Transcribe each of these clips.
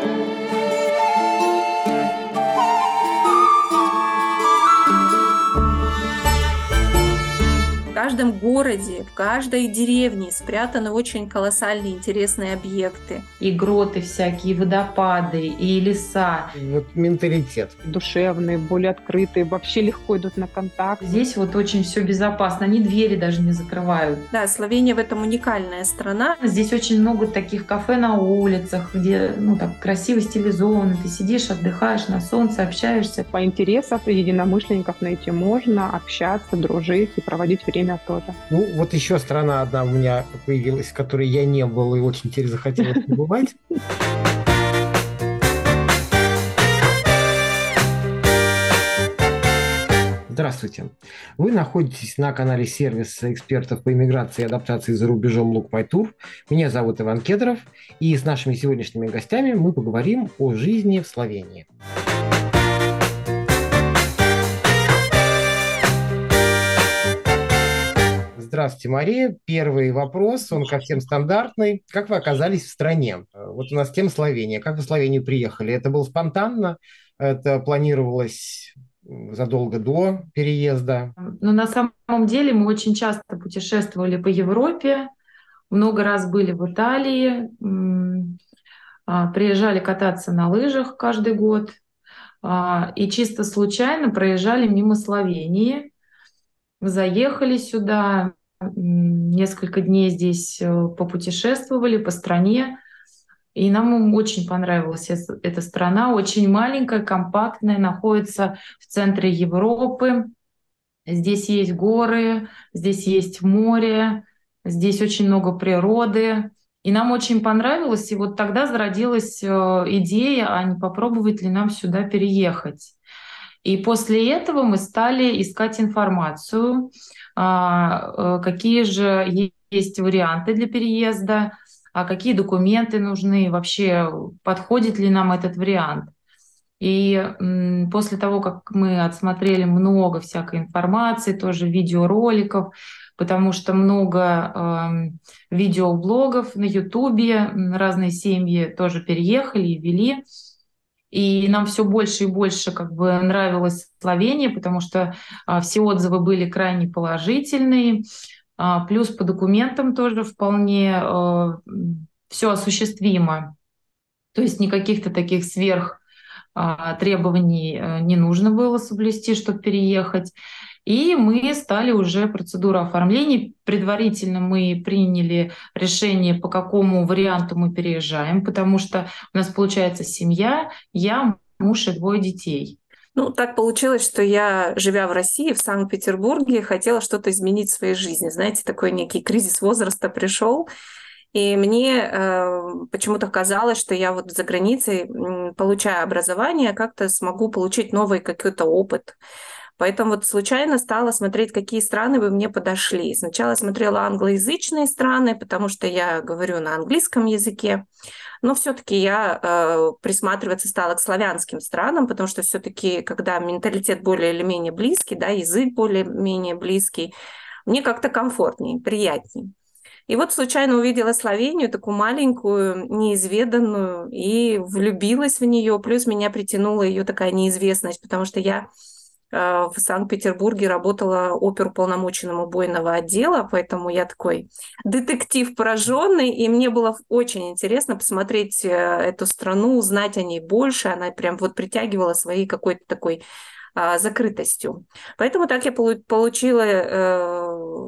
thank you каждом городе, в каждой деревне спрятаны очень колоссальные интересные объекты. И гроты всякие, и водопады, и леса. Вот менталитет. Душевные, более открытые, вообще легко идут на контакт. Здесь вот очень все безопасно, они двери даже не закрывают. Да, Словения в этом уникальная страна. Здесь очень много таких кафе на улицах, где ну так красиво стилизовано. Ты сидишь, отдыхаешь на солнце, общаешься. По интересам единомышленников найти можно, общаться, дружить и проводить время тоже. Ну, вот еще страна одна у меня появилась, в которой я не был и очень теперь захотелось побывать. Здравствуйте. Вы находитесь на канале сервиса экспертов по иммиграции и адаптации за рубежом Look My Tour. Меня зовут Иван Кедров, и с нашими сегодняшними гостями мы поговорим о жизни в Словении. Здравствуйте, Мария. Первый вопрос, он ко всем стандартный. Как вы оказались в стране? Вот у нас тема Словения. Как вы в Словению приехали? Это было спонтанно? Это планировалось задолго до переезда? Ну, на самом деле мы очень часто путешествовали по Европе, много раз были в Италии, а, приезжали кататься на лыжах каждый год а, и чисто случайно проезжали мимо Словении, заехали сюда, несколько дней здесь э, попутешествовали по стране, и нам очень понравилась эта страна, очень маленькая, компактная, находится в центре Европы. Здесь есть горы, здесь есть море, здесь очень много природы. И нам очень понравилось, и вот тогда зародилась э, идея, а не попробовать ли нам сюда переехать. И после этого мы стали искать информацию, какие же есть варианты для переезда, а какие документы нужны, вообще подходит ли нам этот вариант. И после того, как мы отсмотрели много всякой информации, тоже видеороликов, потому что много э, видеоблогов на Ютубе, разные семьи тоже переехали и вели. И нам все больше и больше как бы нравилась Словения, потому что а, все отзывы были крайне положительные. А, плюс по документам тоже вполне а, все осуществимо. То есть никаких-то таких сверх а, требований а, не нужно было соблюсти, чтобы переехать. И мы стали уже процедуру оформления. Предварительно мы приняли решение, по какому варианту мы переезжаем, потому что у нас получается семья, я, муж и двое детей. Ну, так получилось, что я, живя в России, в Санкт-Петербурге, хотела что-то изменить в своей жизни. Знаете, такой некий кризис возраста пришел, и мне э, почему-то казалось, что я вот за границей, получая образование, как-то смогу получить новый какой-то опыт. Поэтому вот случайно стала смотреть, какие страны бы мне подошли. Сначала смотрела англоязычные страны, потому что я говорю на английском языке. Но все-таки я э, присматриваться стала к славянским странам, потому что все-таки, когда менталитет более или менее близкий, да, язык более-менее близкий, мне как-то комфортнее, приятнее. И вот случайно увидела Словению, такую маленькую, неизведанную, и влюбилась в нее. Плюс меня притянула ее такая неизвестность, потому что я в Санкт-Петербурге работала оперуполномоченным убойного отдела, поэтому я такой детектив пораженный, и мне было очень интересно посмотреть э, эту страну, узнать о ней больше. Она прям вот притягивала своей какой-то такой а, закрытостью. Поэтому так я получила э,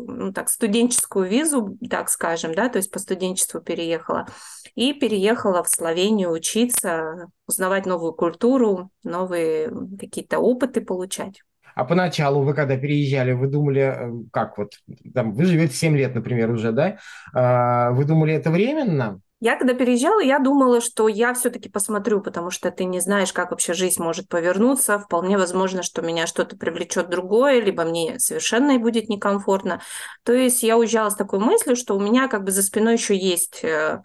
ну, так, студенческую визу, так скажем, да, то есть по студенчеству переехала, и переехала в Словению учиться, узнавать новую культуру, новые какие-то опыты получать. А поначалу вы, когда переезжали, вы думали, э, как вот, там, вы живете 7 лет, например, уже, да? А, вы думали, это временно? Я когда переезжала, я думала, что я все-таки посмотрю, потому что ты не знаешь, как вообще жизнь может повернуться. Вполне возможно, что меня что-то привлечет другое, либо мне совершенно будет некомфортно. То есть я уезжала с такой мыслью, что у меня как бы за спиной еще есть э,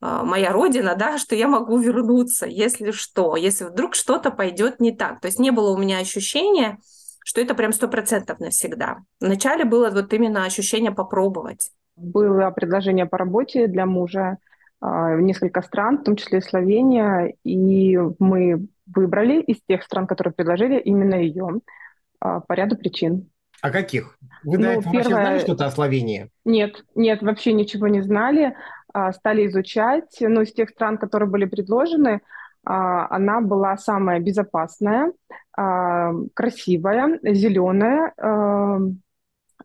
а, моя родина, да, что я могу вернуться, если что, если вдруг что-то пойдет не так. То есть не было у меня ощущения, что это прям сто процентов навсегда. Вначале было вот именно ощущение попробовать. Было предложение по работе для мужа, несколько стран, в том числе и Словения, и мы выбрали из тех стран, которые предложили, именно ее по ряду причин. А каких? Вы ну, до этого первое... вообще знали что-то о Словении? Нет, нет, вообще ничего не знали. Стали изучать. Ну, из тех стран, которые были предложены, она была самая безопасная, красивая, зеленая,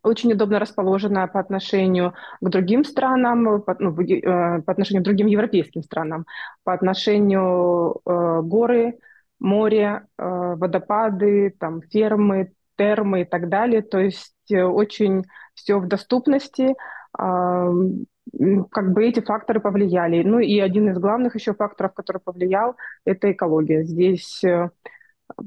очень удобно расположена по отношению к другим странам, по, ну, э, по отношению к другим европейским странам, по отношению э, горы, море, э, водопады, там, фермы, термы и так далее. То есть э, очень все в доступности. Э, как бы эти факторы повлияли. Ну и один из главных еще факторов, который повлиял, это экология. Здесь э,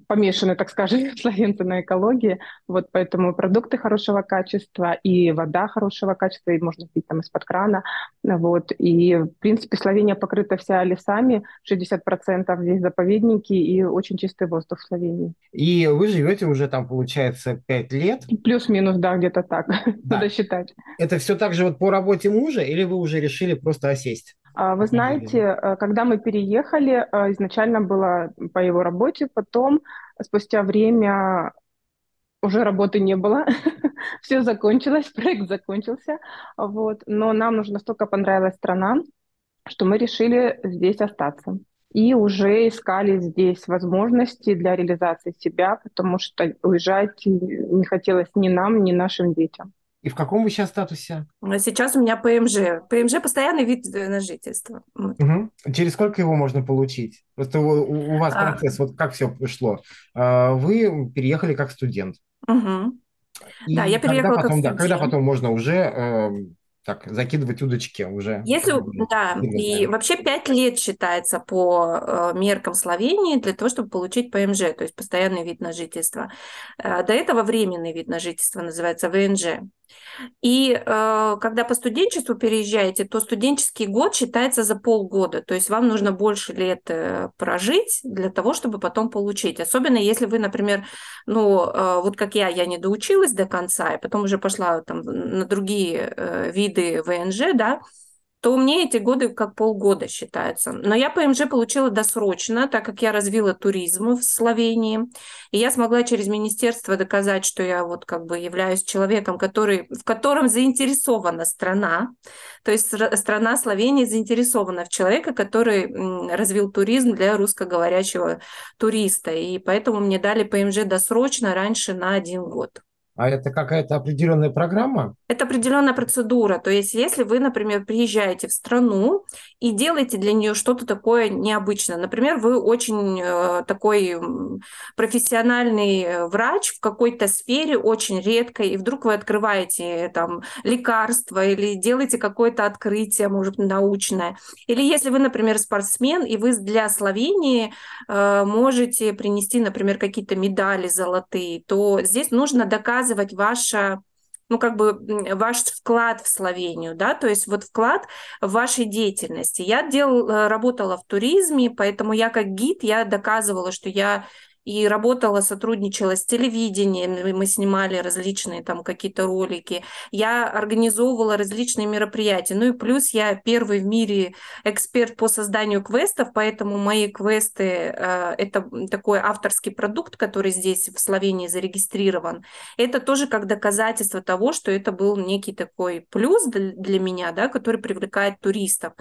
помешаны, так скажем, словенцы на экологии, вот поэтому продукты хорошего качества и вода хорошего качества, и можно пить там из-под крана, вот, и в принципе Словения покрыта вся лесами, 60% здесь заповедники и очень чистый воздух в Словении. И вы живете уже там, получается, 5 лет? Плюс-минус, да, где-то так, да. надо считать. Это все так же вот по работе мужа или вы уже решили просто осесть? А, вы знаете, э, когда мы переехали, э, изначально было по его работе, потом спустя время уже работы не было, все закончилось, проект закончился, вот. Но нам уже настолько понравилась страна, что мы решили здесь остаться. И уже искали здесь возможности для реализации себя, потому что уезжать не хотелось ни нам, ни нашим детям. И в каком вы сейчас статусе? Сейчас у меня ПМЖ. ПМЖ – постоянный вид на жительство. Угу. Через сколько его можно получить? Просто у, у вас а. процесс, а... вот как все шло? А, вы переехали как студент. Угу. да, я переехала потом, как студент. Да, когда потом можно уже эм, так, закидывать удочки уже. Если, да, и вообще 5 лет считается по э, меркам Словении для того, чтобы получить ПМЖ, то есть постоянный вид на жительство. Э, до этого временный вид на жительство называется ВНЖ. И э, когда по студенчеству переезжаете, то студенческий год считается за полгода. То есть вам нужно больше лет э, прожить для того, чтобы потом получить. Особенно если вы, например, ну, э, вот как я, я не доучилась до конца, и потом уже пошла там на другие э, виды ВНЖ, да, то мне эти годы как полгода считаются. Но я ПМЖ получила досрочно, так как я развила туризм в Словении. И я смогла через министерство доказать, что я вот как бы являюсь человеком, который, в котором заинтересована страна. То есть страна Словении заинтересована в человеке, который развил туризм для русскоговорящего туриста. И поэтому мне дали ПМЖ досрочно раньше на один год. А это какая-то определенная программа? Это определенная процедура. То есть, если вы, например, приезжаете в страну и делаете для нее что-то такое необычное, например, вы очень э, такой профессиональный э, врач в какой-то сфере, очень редко, и вдруг вы открываете там лекарство или делаете какое-то открытие, может научное. Или если вы, например, спортсмен, и вы для Словении э, можете принести, например, какие-то медали золотые, то здесь нужно доказывать ваше ну, как бы ваш вклад в Словению, да, то есть вот вклад в вашей деятельности. Я делал, э, работала в туризме, поэтому я как гид, я доказывала, что я и работала, сотрудничала с телевидением, мы снимали различные там какие-то ролики, я организовывала различные мероприятия, ну и плюс я первый в мире эксперт по созданию квестов, поэтому мои квесты э, это такой авторский продукт, который здесь в Словении зарегистрирован. Это тоже как доказательство того, что это был некий такой плюс для меня, да, который привлекает туристов.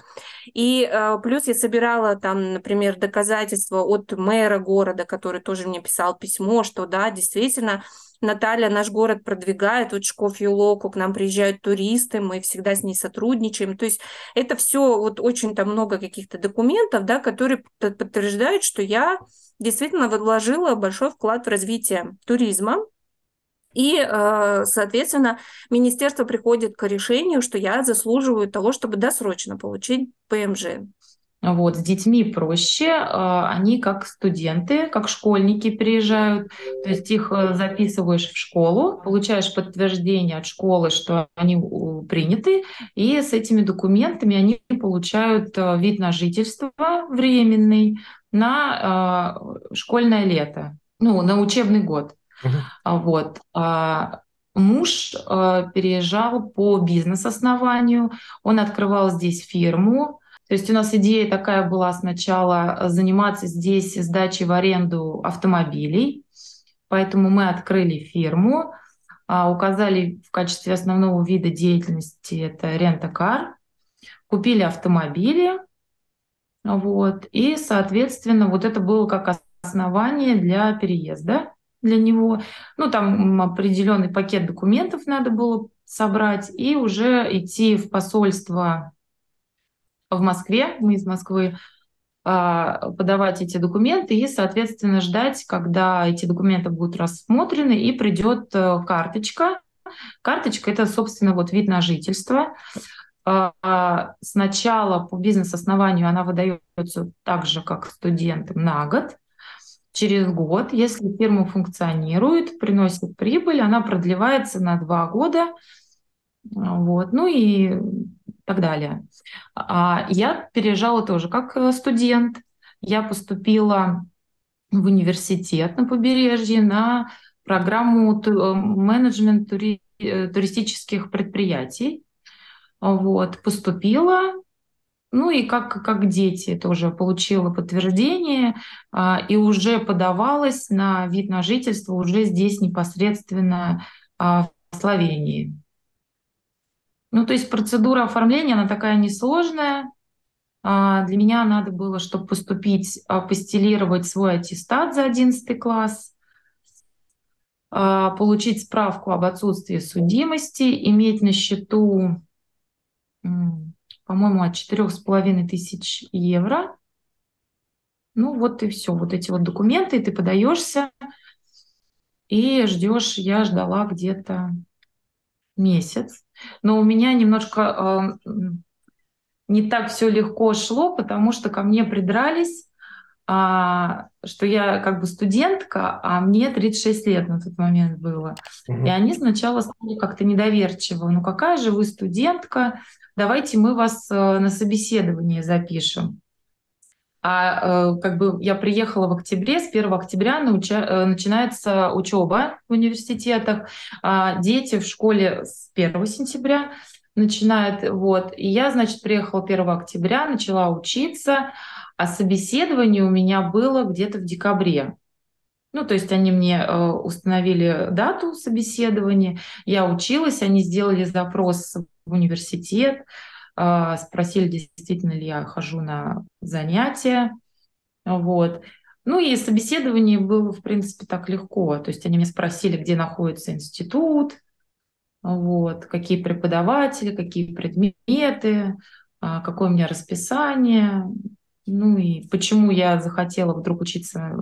И э, плюс я собирала там, например, доказательства от мэра города, который тоже тоже мне писал письмо, что да, действительно, Наталья наш город продвигает, вот Шкоф Юлоку, к нам приезжают туристы, мы всегда с ней сотрудничаем. То есть это все вот очень там много каких-то документов, да, которые подтверждают, что я действительно вложила большой вклад в развитие туризма, и, э, соответственно, министерство приходит к решению, что я заслуживаю того, чтобы досрочно получить ПМЖ. Вот, с детьми проще, а, они как студенты, как школьники приезжают, то есть их э, записываешь в школу, получаешь подтверждение от школы, что они приняты, и с этими документами они получают э, вид на жительство временный на школьное лето, ну, на учебный год. Uh-huh. Вот. Муж э, переезжал по бизнес-основанию, он открывал здесь фирму, То есть у нас идея такая была сначала заниматься здесь сдачей в аренду автомобилей, поэтому мы открыли фирму, а, указали в качестве основного вида деятельности это рента-кар, купили автомобили, вот, и, соответственно, вот это было как основание для переезда для него. Ну, там определенный пакет документов надо было собрать и уже идти в посольство в Москве, мы из Москвы, а, подавать эти документы и, соответственно, ждать, когда эти документы будут рассмотрены и придет э, карточка. Карточка – это, собственно, вот вид на жительство. А, сначала по бизнес-основанию она выдается так же, как студентам на год. Через год, если фирма функционирует, приносит прибыль, она продлевается на два года. Вот. Ну и так далее. А я переезжала тоже как э, студент. Я поступила в университет на побережье на программу э, менеджмент тури э, туристических предприятий. Вот, поступила, ну и как, как дети тоже получила подтверждение а, и уже подавалась на вид на жительство уже здесь непосредственно а, в Словении. Ну, то есть процедура оформления, она такая несложная. А, для меня надо было, чтобы поступить, апостелировать свой аттестат за 11 класс, а, получить справку об отсутствии судимости, иметь на счету, по-моему, от 4,5 тысяч евро. Ну вот и все, вот эти вот документы, ты подаешься и ждешь, я ждала где-то месяц. Но у меня немножко э, не так все легко шло, потому что ко мне придрались, э, что я как бы студентка, а мне 36 лет на тот момент было. Угу. И они сначала стали как-то недоверчиво. Ну какая же вы студентка? Давайте мы вас э, на собеседование запишем. А э, как бы я приехала в октябре, с 1 октября науча, э, начинается учеба в университетах, а дети в школе с 1 сентября начинают. Вот. И я, значит, приехала 1 октября, начала учиться, а собеседование у меня было где-то в декабре. Ну, то есть они мне э, установили дату собеседования, я училась, они сделали запрос в университет, спросили, действительно ли я хожу на занятия. Вот. Ну и собеседование было, в принципе, так легко. То есть они меня спросили, где находится институт, вот, какие преподаватели, какие предметы, а, какое у меня расписание, ну и почему я захотела вдруг учиться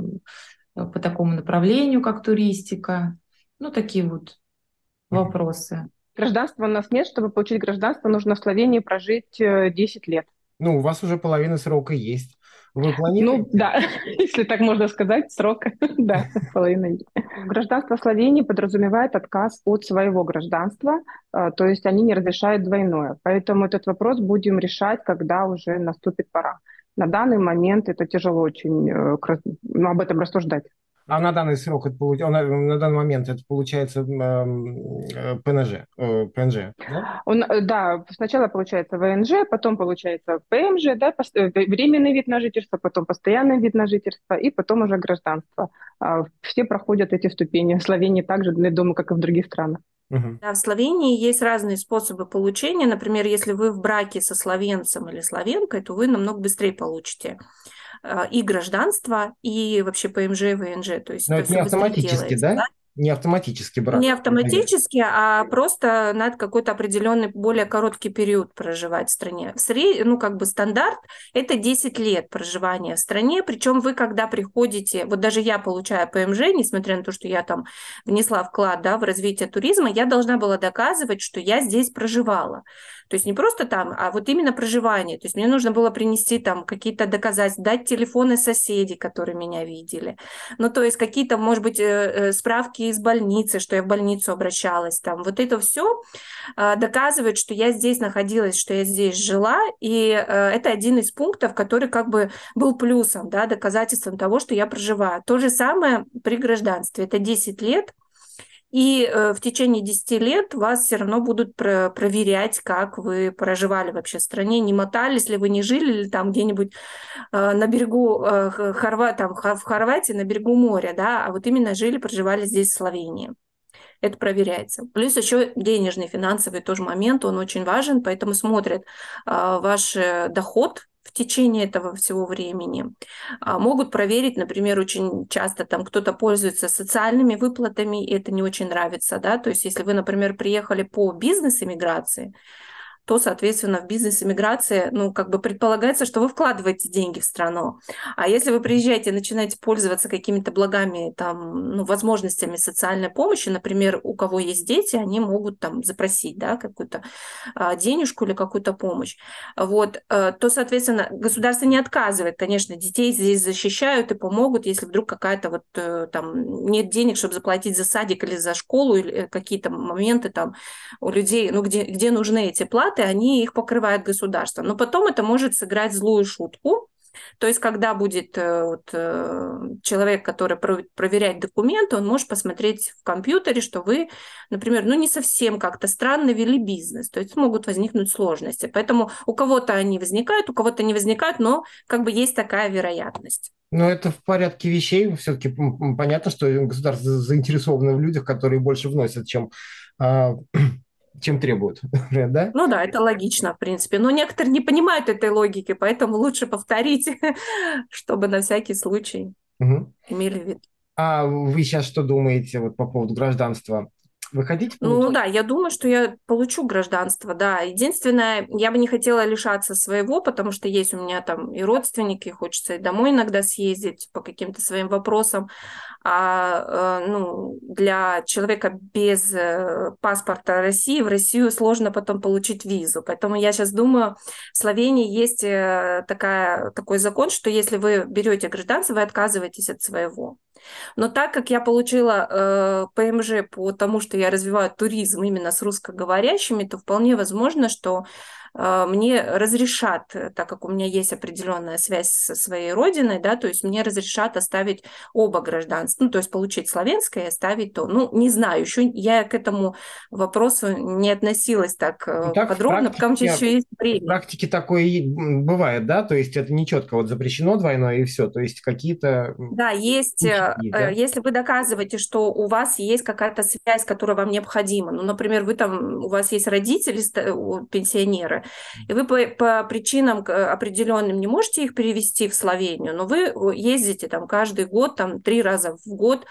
по такому направлению, как туристика. Ну, такие вот вопросы. Гражданства у нас нет. Чтобы получить гражданство, нужно в Словении прожить 10 э, лет. Ну, у вас уже половина срока есть. Вы планируете? Ну, да, если так можно сказать, срок, да, половина. Гражданство Словении подразумевает отказ от своего гражданства, э, то есть они не разрешают двойное. Поэтому этот вопрос будем решать, когда уже наступит пора. На данный момент это тяжело очень э, ну, об этом рассуждать. А на данный срок это на, на данный момент это получается э, ПНЖ, э, ПНЖ, да? Он, э, да, сначала получается ВНЖ, потом получается ПМЖ, да, временный вид на жительство, потом постоянный вид на жительство и потом уже гражданство. А, все проходят эти ступени. В Словении также, я думаю, как и в других странах. Угу. Да, в Словении есть разные способы получения. Например, если вы в браке со словенцем или словенкой, то вы намного быстрее получите а, и гражданство, и вообще ПМЖ и ВНЖ. То есть Но это, не автоматически, да? да? Не автоматически брак. Не автоматически, а просто надо какой-то определенный более короткий период проживать в стране. В сред... Ну, как бы стандарт – это 10 лет проживания в стране, причем вы, когда приходите, вот даже я получаю ПМЖ, несмотря на то, что я там внесла вклад да, в развитие туризма, я должна была доказывать, что я здесь проживала. То есть не просто там, а вот именно проживание. То есть мне нужно было принести там какие-то доказательства, дать телефоны соседей, которые меня видели. Ну, то есть какие-то, может быть, э, э, справки из больницы, что я в больницу обращалась. Там. Вот это все а, доказывает, что я здесь находилась, что я здесь жила. И э, это один из пунктов, который как бы был плюсом, да, доказательством того, что я проживаю. То же самое при гражданстве. Это 10 лет И э, в течение 10 лет вас все равно будут про проверять, как вы проживали вообще в стране, не мотались ли вы, не жили ли там где-нибудь э, на берегу э, Хорва там, в Хорватии, на берегу моря, да, а вот именно жили, проживали здесь, в Словении это проверяется. Плюс еще денежный, финансовый тоже момент, он очень важен, поэтому смотрят э, ваш доход в течение этого всего времени. А, могут проверить, например, очень часто там кто-то пользуется социальными выплатами, и это не очень нравится, да, то есть если вы, например, приехали по бизнес-иммиграции, то, соответственно, в бизнес-иммиграции, ну, как бы предполагается, что вы вкладываете деньги в страну. А если вы приезжаете и начинаете пользоваться какими-то благами, там, ну, возможностями социальной помощи, например, у кого есть дети, они могут там запросить, да, какую-то а, денежку или какую-то помощь, вот, а, то, соответственно, государство не отказывает, конечно, детей здесь защищают и помогут, если вдруг какая-то вот э, там нет денег, чтобы заплатить за садик или за школу, или э, какие-то моменты там у людей, ну, где, где нужны эти платы, затраты, они их покрывает государство. Но потом это может сыграть злую шутку, то есть, когда будет э, вот, э, человек, который проверяет документы, он может посмотреть в компьютере, что вы, например, ну не совсем как-то странно вели бизнес. То есть могут возникнуть сложности. Поэтому у кого-то они возникают, у кого-то не возникают, но как бы есть такая вероятность. Но это в порядке вещей. Все-таки понятно, что государство заинтересовано в людях, которые больше вносят, чем а, чем требуют, да? Ну да, это логично, в принципе. Но некоторые не понимают этой логики, поэтому лучше повторить, чтобы на всякий случай угу. имели вид. А вы сейчас что думаете вот по поводу гражданства? Вы хотите получить? Ну да, я думаю, что я получу гражданство, да. Единственное, я бы не хотела лишаться своего, потому что есть у меня там и родственники, хочется и домой иногда съездить по каким-то своим вопросам. А э, ну, для человека без э, паспорта России в Россию сложно потом получить визу. Поэтому я сейчас думаю, в Словении есть э, такая, такой закон, что если вы берете гражданство, вы отказываетесь от своего. Но так как я получила э, ПМЖ по тому, что я развиваю туризм именно с русскоговорящими, то вполне возможно, что мне разрешат, э, так как у меня есть определенная связь со своей родиной, да, то есть мне разрешат оставить оба гражданства, ну, то есть получить славянское и оставить то. Ну, не знаю, еще я к этому вопросу не относилась так, э, ну, так подробно, потому что еще есть время. В практике такое бывает, да, то есть это не четко вот запрещено двойное и все, то есть какие-то... Да, есть, э, да? если вы доказываете, что у вас есть какая-то связь, которая вам необходима, ну, например, вы там, у вас есть родители, пенсионеры, и вы по, по причинам определенным не можете их перевести в Словению, но вы ездите там каждый год, там три раза в год,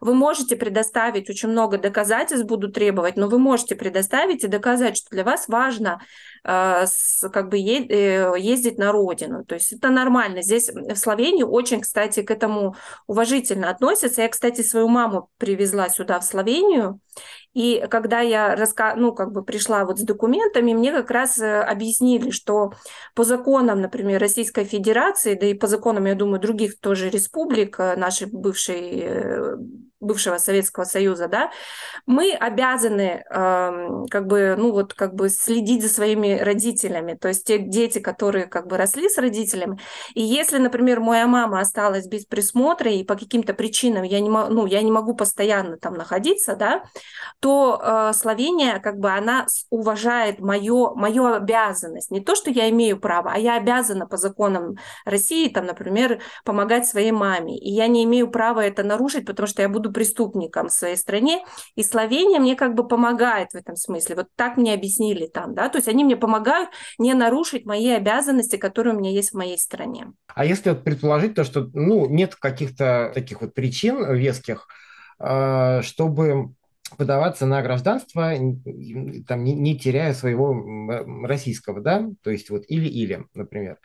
вы можете предоставить, очень много доказательств будут требовать, но вы можете предоставить и доказать, что для вас важно э, как бы э, ездить на родину. То есть это нормально. Здесь в Словении очень, кстати, к этому уважительно относятся. Я, кстати, свою маму привезла сюда, в Словению, и когда я раска... ну, как бы пришла вот с документами, мне как раз э, объяснили, что по законам, например, Российской Федерации, да и по законам, я думаю, других тоже республик, нашей бывшей бывшего Советского Союза, да, мы обязаны э, как бы, ну вот, как бы следить за своими родителями, то есть те дети, которые как бы росли с родителями, и если, например, моя мама осталась без присмотра и по каким-то причинам я не, ну, я не могу постоянно там находиться, да, то э, Словения как бы она уважает мою, мою обязанность, не то, что я имею право, а я обязана по законам России, там, например, помогать своей маме, и я не имею права это нарушить, потому что я буду преступником в своей стране, и Словения мне как бы помогает в этом смысле. Вот так мне объяснили там, да, то есть они мне помогают не нарушить мои обязанности, которые у меня есть в моей стране. А если вот предположить то, что, ну, нет каких-то таких вот причин веских, а, чтобы подаваться на гражданство, там, не, не теряя своего российского, да, то есть вот или-или, например.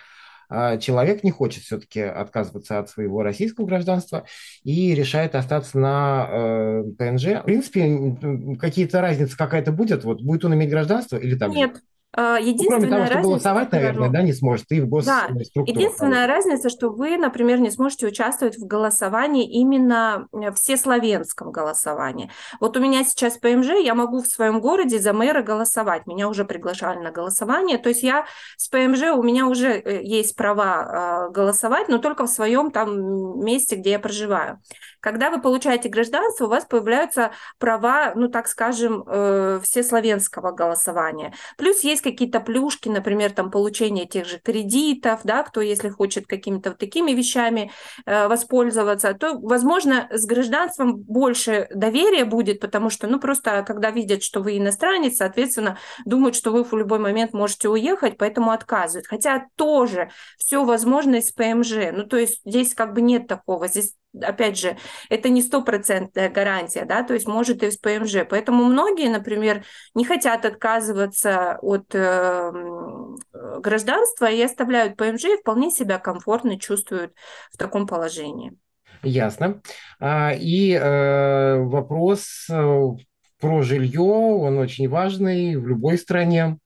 А человек не хочет все-таки отказываться от своего российского гражданства и решает остаться на э, ПНЖ. В принципе, какие-то разницы какая-то будет? Вот будет он иметь гражданство или там? Нет, Единственная ну, кроме того, что разница, голосовать, наверное, да, не сможешь, ты в госструктурах. Да, единственная разница, что вы, например, не сможете участвовать в голосовании именно в всесловенском голосовании. Вот у меня сейчас ПМЖ, я могу в своем городе за мэра голосовать, меня уже приглашали на голосование, то есть я с ПМЖ, у меня уже э, есть права голосовать, но только в своем там месте, где я проживаю. Когда вы получаете гражданство, у вас появляются права, ну так скажем, э, всесловенского голосования. Плюс есть какие-то плюшки, например, там получение тех же кредитов, да, кто если хочет какими-то вот такими вещами э, воспользоваться, то, возможно, с гражданством больше доверия будет, потому что, ну просто, когда видят, что вы иностранец, соответственно, думают, что вы в любой момент можете уехать, поэтому отказывают. Хотя тоже все возможно из ПМЖ. Ну, то есть здесь как бы нет такого. Здесь опять же, это не стопроцентная гарантия, да, то есть может и с ПМЖ. Поэтому многие, например, не хотят отказываться от э, гражданства и оставляют ПМЖ и вполне себя комфортно чувствуют в таком положении. Ясно. А, и э, вопрос э, про жилье, он очень важный в любой стране.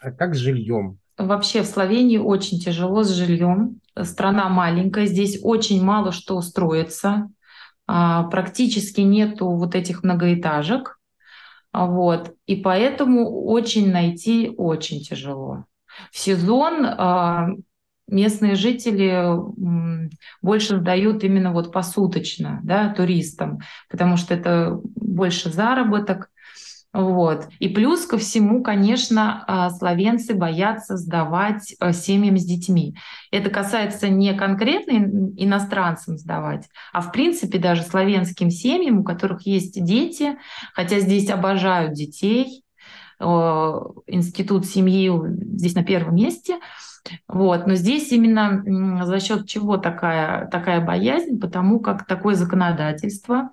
А как с жильем? Вообще в Словении очень тяжело с жильем. Страна маленькая, здесь очень мало что устроится. А, практически нету вот этих многоэтажек. А, вот. И поэтому очень найти очень тяжело. В сезон а, местные жители больше сдают именно вот посуточно да, туристам, потому что это больше заработок, вот. И плюс ко всему, конечно, а, словенцы боятся сдавать а, семьям с детьми. Это касается не конкретно иностранцам сдавать, а в принципе даже славянским семьям, у которых есть дети, хотя здесь обожают детей, институт семьи здесь на первом месте. Вот. Но здесь именно за счет чего такая, такая боязнь, потому как такое законодательство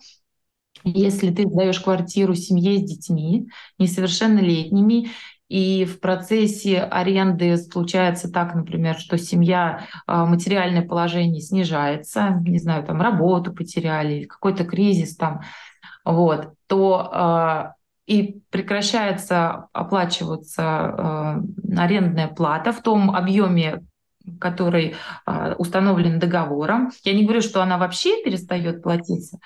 если ты сдаешь квартиру семье с детьми, несовершеннолетними, и в процессе аренды случается так, например, что семья, а, материальное положение снижается, не знаю, там работу потеряли, какой-то кризис там, вот, то а, и прекращается оплачиваться а, арендная плата в том объеме, который установлен договором. Я не говорю, что она вообще перестает платиться,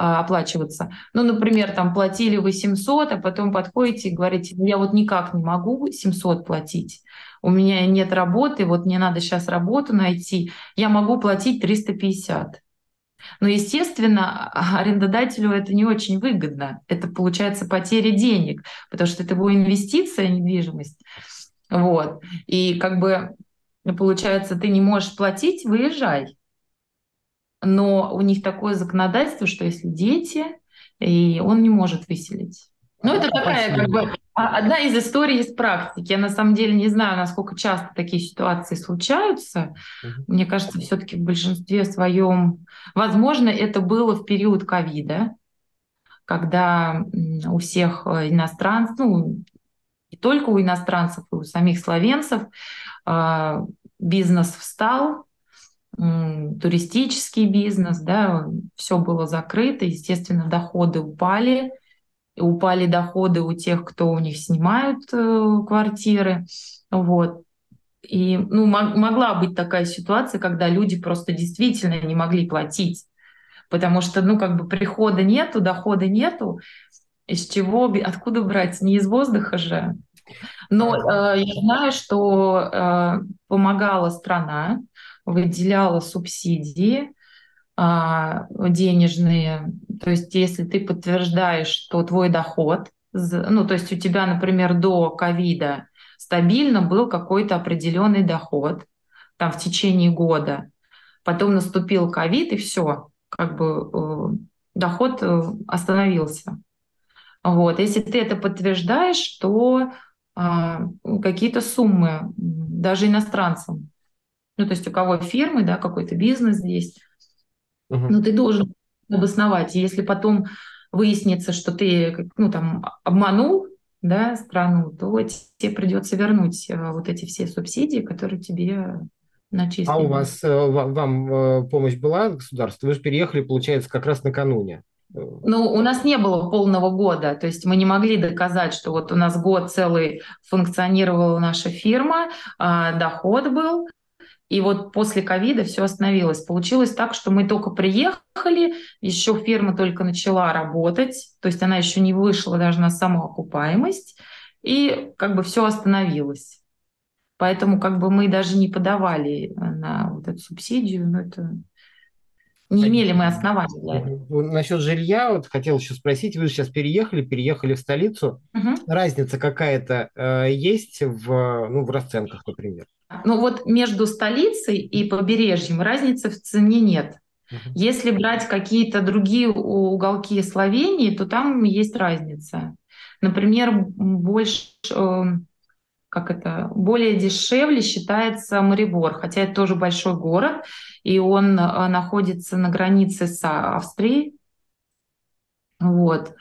оплачиваться. Ну, например, там платили вы 700, а потом подходите и говорите, «Ну, я вот никак не могу 700 платить, у меня нет работы, вот мне надо сейчас работу найти, я могу платить 350. Но, естественно, арендодателю это не очень выгодно. Это получается потеря денег, потому что это его инвестиция, недвижимость. Вот. И как бы получается, ты не можешь платить, выезжай но у них такое законодательство, что если дети, и он не может выселить. Ну, это такая как бы а, одна из историй из практики. Я на самом деле не знаю, насколько часто такие ситуации случаются. Угу. Мне кажется, все-таки в большинстве своем, возможно, это было в период ковида, когда у всех э, иностранцев, ну, не только у иностранцев, и у самих словенцев а, бизнес встал, туристический бизнес, да, все было закрыто, естественно, доходы упали, упали доходы у тех, кто у них снимают э, квартиры, вот. И ну, могла быть такая ситуация, когда люди просто действительно не могли платить, потому что, ну, как бы прихода нету, дохода нету, из чего, откуда брать? Не из воздуха же. Но э, я знаю, что э, помогала страна, выделяла субсидии а, денежные. То есть если ты подтверждаешь, что твой доход, ну то есть у тебя, например, до ковида стабильно был какой-то определенный доход там в течение года, потом наступил ковид и все, как бы э, доход э, остановился. Вот. Если ты это подтверждаешь, то а, какие-то суммы даже иностранцам ну, то есть у кого фирмы, да, какой-то бизнес есть, угу. но ты должен обосновать. И если потом выяснится, что ты, ну, там, обманул, да, страну, то тебе придется вернуть э, вот эти все субсидии, которые тебе начислили. А у вас, э, вам э, помощь была государство? Вы же переехали, получается, как раз накануне. Ну, у нас не было полного года, то есть мы не могли доказать, что вот у нас год целый функционировала наша фирма, а, доход был, и вот после ковида все остановилось. Получилось так, что мы только приехали, еще фирма только начала работать, то есть она еще не вышла даже на самоокупаемость, и как бы все остановилось. Поэтому как бы мы даже не подавали на вот эту субсидию, но это не имели мы оснований для этого. Насчет жилья, вот хотел еще спросить, вы сейчас переехали, переехали в столицу. Угу. Разница какая-то э, есть в, ну, в расценках, например? Ну вот между столицей и побережьем разницы в цене нет. Если брать какие-то другие уголки Словении, то там есть разница. Например, больше, э, как это, более дешевле считается Марибор, хотя это тоже большой город, и он э, находится на границе с Австрией. Вот.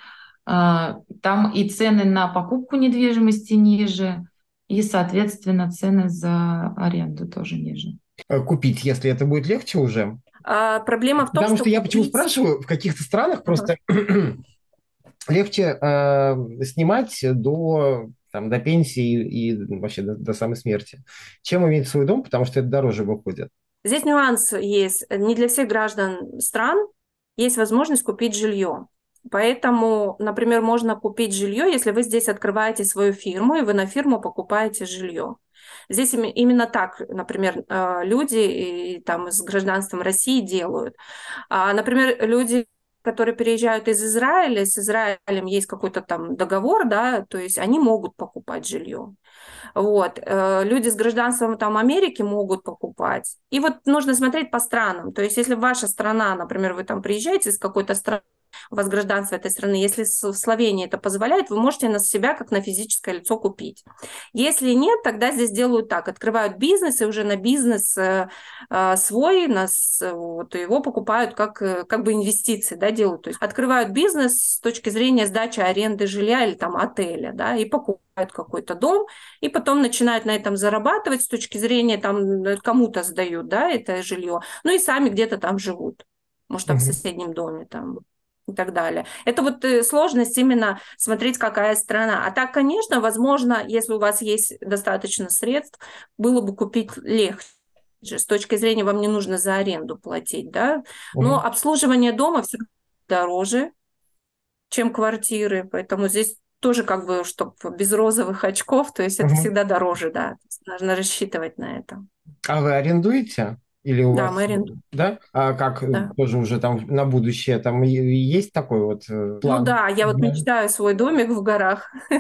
Э, там и цены на покупку недвижимости ниже, и, соответственно, цены за аренду тоже ниже. Э, купить, если это будет легче уже? А, проблема в том, Потому что... что я почему спрашиваю, в каких-то странах просто легче э, снимать до, там, до пенсии и вообще до, до самой смерти, чем иметь свой дом, потому что это дороже выходит. Здесь нюанс есть. Не для всех граждан стран есть возможность купить жилье. Поэтому, например, можно купить жилье, если вы здесь открываете свою фирму, и вы на фирму покупаете жилье. Здесь именно так, например, э, люди и, там, с гражданством России делают. А, например, люди, которые переезжают из Израиля, с Израилем есть какой-то там договор, да, то есть они могут покупать жилье. Вот. Э, люди с гражданством там Америки могут покупать. И вот нужно смотреть по странам. То есть если ваша страна, например, вы там приезжаете из какой-то страны, у вас гражданство этой страны. Если в Словении это позволяет, вы можете на себя как на физическое лицо купить. Если нет, тогда здесь делают так, открывают бизнес и уже на бизнес э, э, свой, нас, вот, его покупают как, э, как бы инвестиции, да, делают. То есть открывают бизнес с точки зрения сдачи аренды жилья или там отеля, да, и покупают какой-то дом, и потом начинают на этом зарабатывать с точки зрения, там, кому-то сдают, да, это жилье, ну и сами где-то там живут может, там mm-hmm. в соседнем доме там и так далее. Это вот э, сложность именно смотреть, какая страна. А так, конечно, возможно, если у вас есть достаточно средств, было бы купить легче с точки зрения вам не нужно за аренду платить, да, но угу. обслуживание дома всегда дороже, чем квартиры, поэтому здесь тоже как бы, чтобы без розовых очков, то есть угу. это всегда дороже, да, нужно рассчитывать на это. А вы арендуете? Или у да, вас, арендуем. Да? А как да. тоже уже там на будущее, там есть такой вот э, план? Ну да, я вот да. мечтаю свой домик в горах.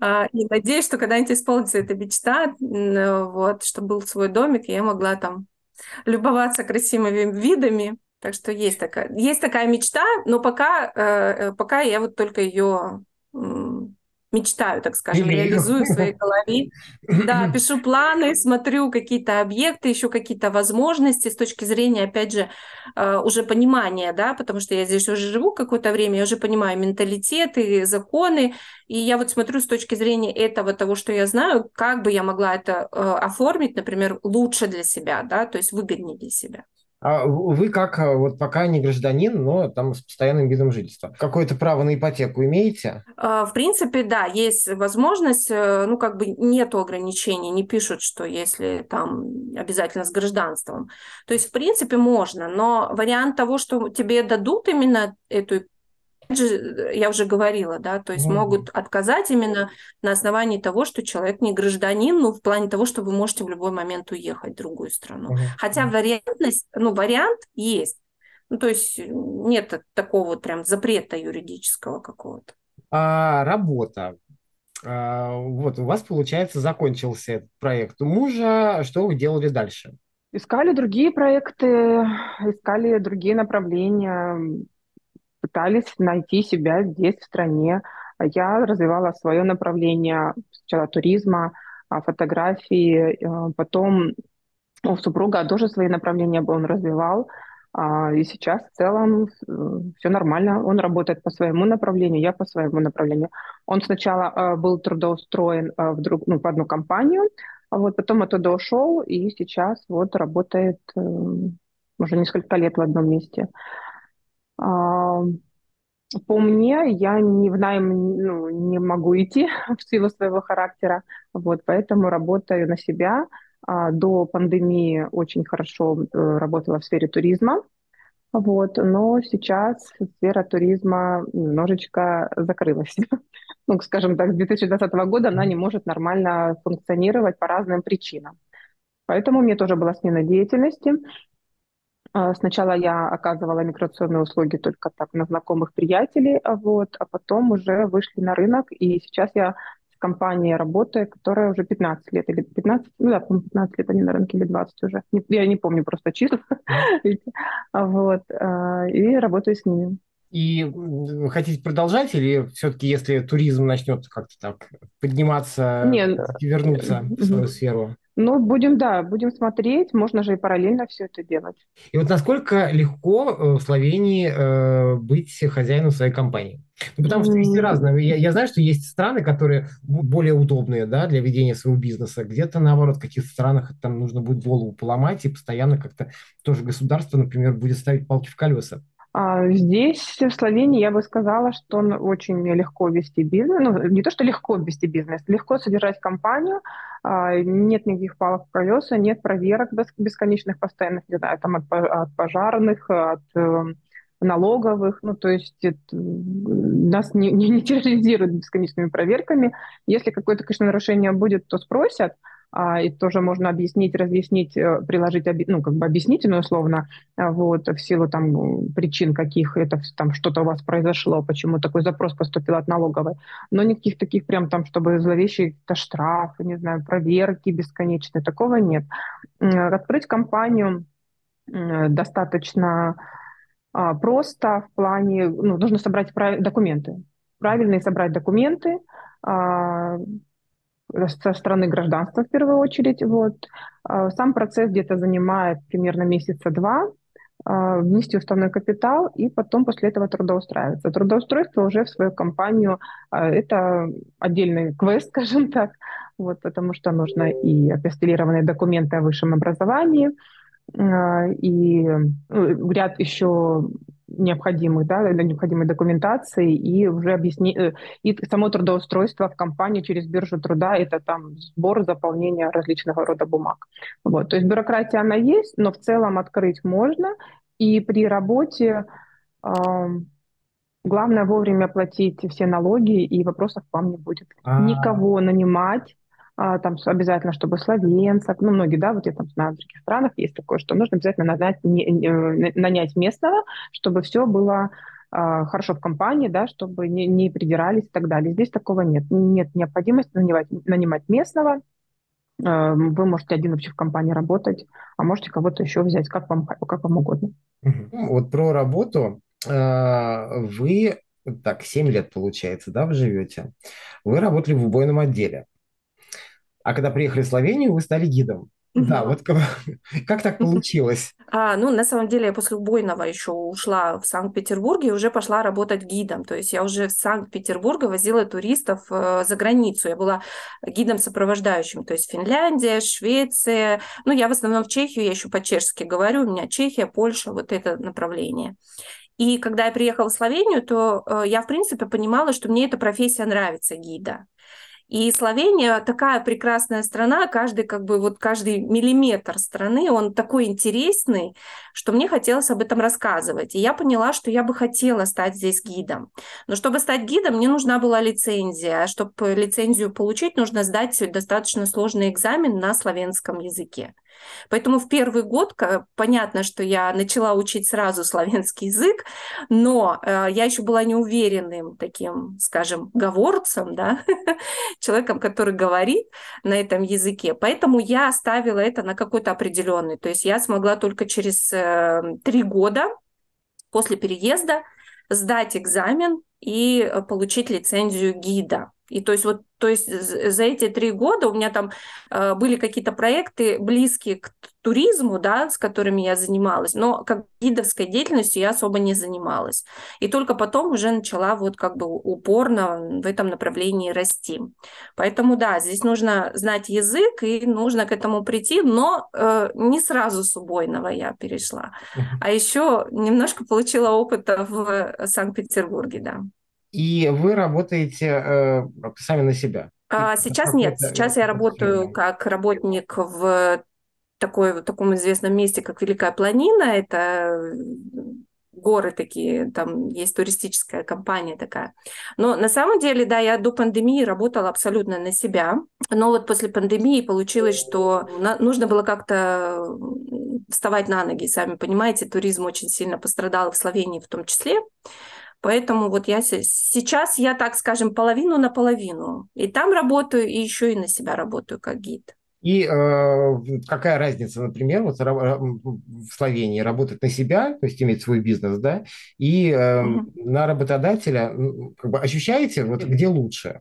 А, и надеюсь, что когда-нибудь исполнится эта мечта, вот, чтобы был свой домик, и я могла там любоваться красивыми видами. Так что есть такая, есть такая мечта, но пока, э, э, пока я вот только ее мечтаю, так скажем, Или... реализую в своей голове. Да, пишу планы, смотрю какие-то объекты, ищу какие-то возможности с точки зрения, опять же, э, уже понимания, да, потому что я здесь уже живу какое-то время, я уже понимаю менталитеты, законы, и я вот смотрю с точки зрения этого, того, что я знаю, как бы я могла это э, оформить, например, лучше для себя, да, то есть выгоднее для себя. А вы как, э, вот пока не гражданин, но там с постоянным видом жительства, какое-то право на ипотеку имеете? А, в принципе, да, есть возможность, э, ну, как бы нету ограничений, не пишут, что если там обязательно с гражданством. То есть, в принципе, можно, но вариант того, что тебе дадут именно эту же, я уже говорила, да, то есть mm-hmm. могут отказать именно на основании того, что человек не гражданин, ну, в плане того, что вы можете в любой момент уехать в другую страну. Mm-hmm. Хотя вариантность, ну, вариант есть. Ну, то есть нет такого вот прям запрета юридического какого-то. А работа. А, вот у вас, получается, закончился этот проект у мужа. Что вы делали дальше? Искали другие проекты, искали другие направления пытались найти себя здесь, в стране. Я развивала свое направление сначала туризма, а, фотографии, а, потом у супруга тоже свои направления он развивал. А, и сейчас в целом все нормально. Он работает по своему направлению, я по своему направлению. Он сначала был трудоустроен в, друг, ну, в одну компанию, а вот потом оттуда ушел и сейчас вот работает уже несколько лет в одном месте. По мне, я не в найм ну, не могу идти в силу своего характера, вот, поэтому работаю на себя. До пандемии очень хорошо э, работала в сфере туризма, вот, но сейчас сфера туризма немножечко закрылась. ну, скажем так, с 2020 года она не может нормально функционировать по разным причинам. Поэтому мне тоже была смена деятельности. А, сначала я оказывала миграционные услуги только так на знакомых приятелей, а вот, а потом уже вышли на рынок, и сейчас я с компанией работаю, которая уже 15 лет, или 15, ну да, 15 лет они на рынке, или 20 уже, я не помню просто числа, вот, а, и работаю с ними. И хотите продолжать, или все-таки, если туризм начнет как-то так подниматься, Нет. вернуться в свою сферу? Ну, будем, да, будем смотреть, можно же и параллельно все это делать. И вот насколько легко э, в Словении э, быть хозяином своей компании? Ну, потому что есть разные. Я, я знаю, что есть страны, которые более удобные да, для ведения своего бизнеса. Где-то, наоборот, в каких-то странах там нужно будет голову поломать, и постоянно как-то тоже государство, например, будет ставить палки в колеса. А здесь, в Словении, я бы сказала, что очень легко вести бизнес. Ну, не то, что легко вести бизнес, легко содержать компанию, а, нет никаких палок в колеса, нет проверок бесконечных, постоянных, не знаю, там от, пожарных, от э, налоговых, ну, то есть это, нас не, не, не терроризируют бесконечными проверками. Если какое-то, конечно, нарушение будет, то спросят, и тоже можно объяснить, разъяснить, э, приложить, ну, как бы объяснительно условно, а, вот, в силу там причин каких это там что-то у вас произошло, почему такой запрос поступил от налоговой. Но никаких таких прям там, чтобы зловещие то штрафы, не знаю, проверки бесконечные, такого нет. Открыть компанию достаточно а, просто в плане, ну, нужно собрать документы, правильные собрать документы, со стороны гражданства в первую очередь. Вот. А, сам процесс где-то занимает примерно месяца два, а, внести уставной капитал и потом после этого трудоустраиваться. Трудоустройство уже в свою компанию а, – это отдельный квест, скажем так, вот, потому что нужно и апостилированные документы о высшем образовании, и ну, ряд еще необходимых, да, необходимой документации и уже объяснить, э, и само трудоустройство в компании через биржу труда, это там сбор, заполнение различного рода бумаг. Вот, то есть бюрократия она есть, но в целом открыть можно, и при работе э, главное вовремя платить все налоги, и вопросов вам не будет. А-а-а. Никого нанимать, а, там обязательно, чтобы словенцев, ну, многие, да, вот я там знаю, в других странах есть такое, что нужно обязательно нанять, не, нанять местного, чтобы все было а, хорошо в компании, да, чтобы не, не придирались и так далее. Здесь такого нет. Нет необходимости нанимать, нанимать местного, а, вы можете один вообще в компании работать, а можете кого-то еще взять, как вам, как вам угодно. Вот про работу. Вы, так, 7 лет, получается, да, вы живете. Вы работали в убойном отделе. А когда приехали в Словению, вы стали гидом. Да, вот как, как так получилось? А, ну, на самом деле, я после убойного еще ушла в Санкт-Петербург и уже пошла работать гидом. То есть я уже в Санкт-Петербурге возила туристов э, за границу. Я была гидом сопровождающим. То есть Финляндия, Швеция. Ну, я в основном в Чехию, я еще по-чешски говорю. У меня Чехия, Польша, вот это направление. И когда я приехала в Словению, то э, я, в принципе, понимала, что мне эта профессия нравится, гида. И Словения такая прекрасная страна, каждый как бы вот каждый миллиметр страны, он такой интересный, что мне хотелось об этом рассказывать. И я поняла, что я бы хотела стать здесь гидом. Но чтобы стать гидом, мне нужна была лицензия. А чтобы лицензию получить, нужно сдать достаточно сложный экзамен на славянском языке. Поэтому в первый год понятно, что я начала учить сразу славянский язык, но э, я еще была неуверенным таким, скажем, говорцем, да, человеком, который говорит на этом языке. Поэтому я оставила это на какой-то определенный. То есть я смогла только через э, три года после переезда сдать экзамен и э, получить лицензию гида. И то есть вот то есть за эти три года у меня там э, были какие-то проекты близкие к туризму, да, с которыми я занималась, но как гидовской деятельностью я особо не занималась. И только потом уже начала вот как бы упорно в этом направлении расти. Поэтому да, здесь нужно знать язык и нужно к этому прийти, но э, не сразу с убойного я перешла. А еще немножко получила опыта в Санкт-Петербурге, да и вы работаете э, сами на себя? А, сейчас нет. Сейчас я работаю как работник в такой, в таком известном месте, как Великая Планина. Это горы такие, там есть туристическая компания такая. Но на самом деле, да, я до пандемии работала абсолютно на себя. Но вот после пандемии получилось, что нужно было как-то вставать на ноги. Сами понимаете, туризм очень сильно пострадал в Словении в том числе. Поэтому вот я сейчас, я так скажем, половину на половину. И там работаю, и еще и на себя работаю как гид. И э, какая разница, например, вот в Словении работать на себя, то есть иметь свой бизнес, да, и э, угу. на работодателя, как бы ощущаете, вот где лучше?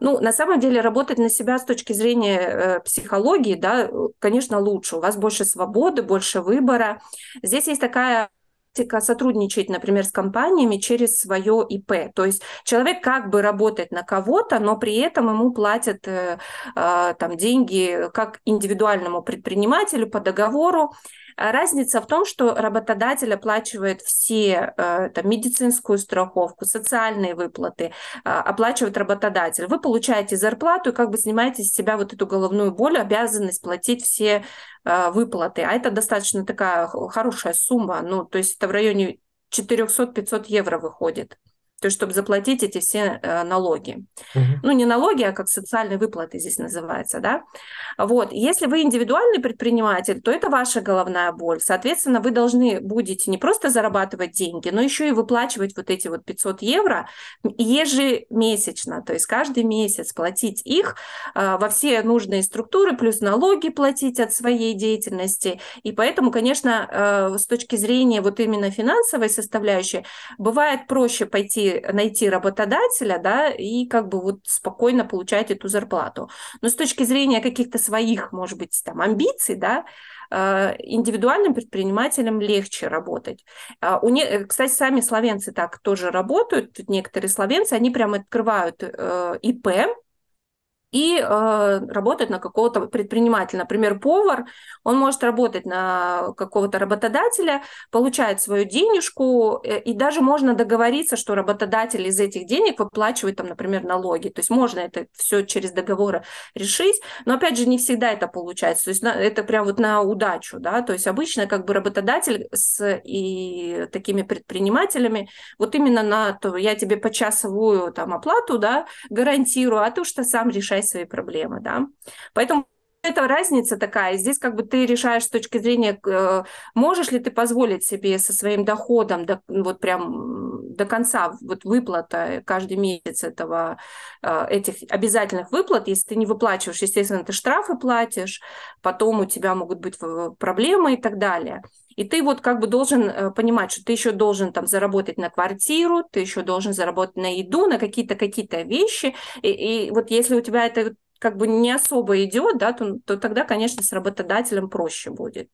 Ну, на самом деле, работать на себя с точки зрения э, психологии, да, конечно, лучше. У вас больше свободы, больше выбора. Здесь есть такая сотрудничать, например, с компаниями через свое ИП. То есть человек как бы работает на кого-то, но при этом ему платят э, э, там деньги как индивидуальному предпринимателю по договору. А разница в том, что работодатель оплачивает все э, там, медицинскую страховку, социальные выплаты, э, оплачивает работодатель. Вы получаете зарплату и как бы снимаете с себя вот эту головную боль, обязанность платить все э, выплаты. А это достаточно такая хорошая сумма. Ну, то есть это в районе 400-500 евро выходит то есть чтобы заплатить эти все э, налоги. Угу. Ну, не налоги, а как социальные выплаты здесь называется, да. Вот, если вы индивидуальный предприниматель, то это ваша головная боль. Соответственно, вы должны будете не просто зарабатывать деньги, но еще и выплачивать вот эти вот 500 евро ежемесячно, то есть каждый месяц платить их э, во все нужные структуры, плюс налоги платить от своей деятельности. И поэтому, конечно, э, с точки зрения вот именно финансовой составляющей, бывает проще пойти найти работодателя, да, и как бы вот спокойно получать эту зарплату. Но с точки зрения каких-то своих, может быть, там амбиций, да, э, индивидуальным предпринимателям легче работать. А у не... Кстати, сами словенцы так тоже работают. Некоторые словенцы, они прямо открывают э, ИП, и э, работать на какого-то предпринимателя. Например, повар, он может работать на какого-то работодателя, получает свою денежку, э, и даже можно договориться, что работодатель из этих денег выплачивает, там, например, налоги. То есть можно это все через договоры решить, но, опять же, не всегда это получается. То есть на, это прям вот на удачу, да, то есть обычно как бы работодатель с и такими предпринимателями вот именно на то, я тебе почасовую там оплату, да, гарантирую, а ты что сам решай решать свои проблемы, да. Поэтому это разница такая. Здесь как бы ты решаешь с точки зрения, э, можешь ли ты позволить себе со своим доходом до, вот прям до конца вот выплата каждый месяц этого, э, этих обязательных выплат. Если ты не выплачиваешь, естественно, ты штрафы платишь, потом у тебя могут быть проблемы и так далее. И ты вот как бы должен э, понимать, что ты еще должен там заработать на квартиру, ты еще должен заработать на еду, на какие-то какие-то вещи. И, и вот если у тебя это как бы не особо идет, да, то, то тогда, конечно, с работодателем проще будет.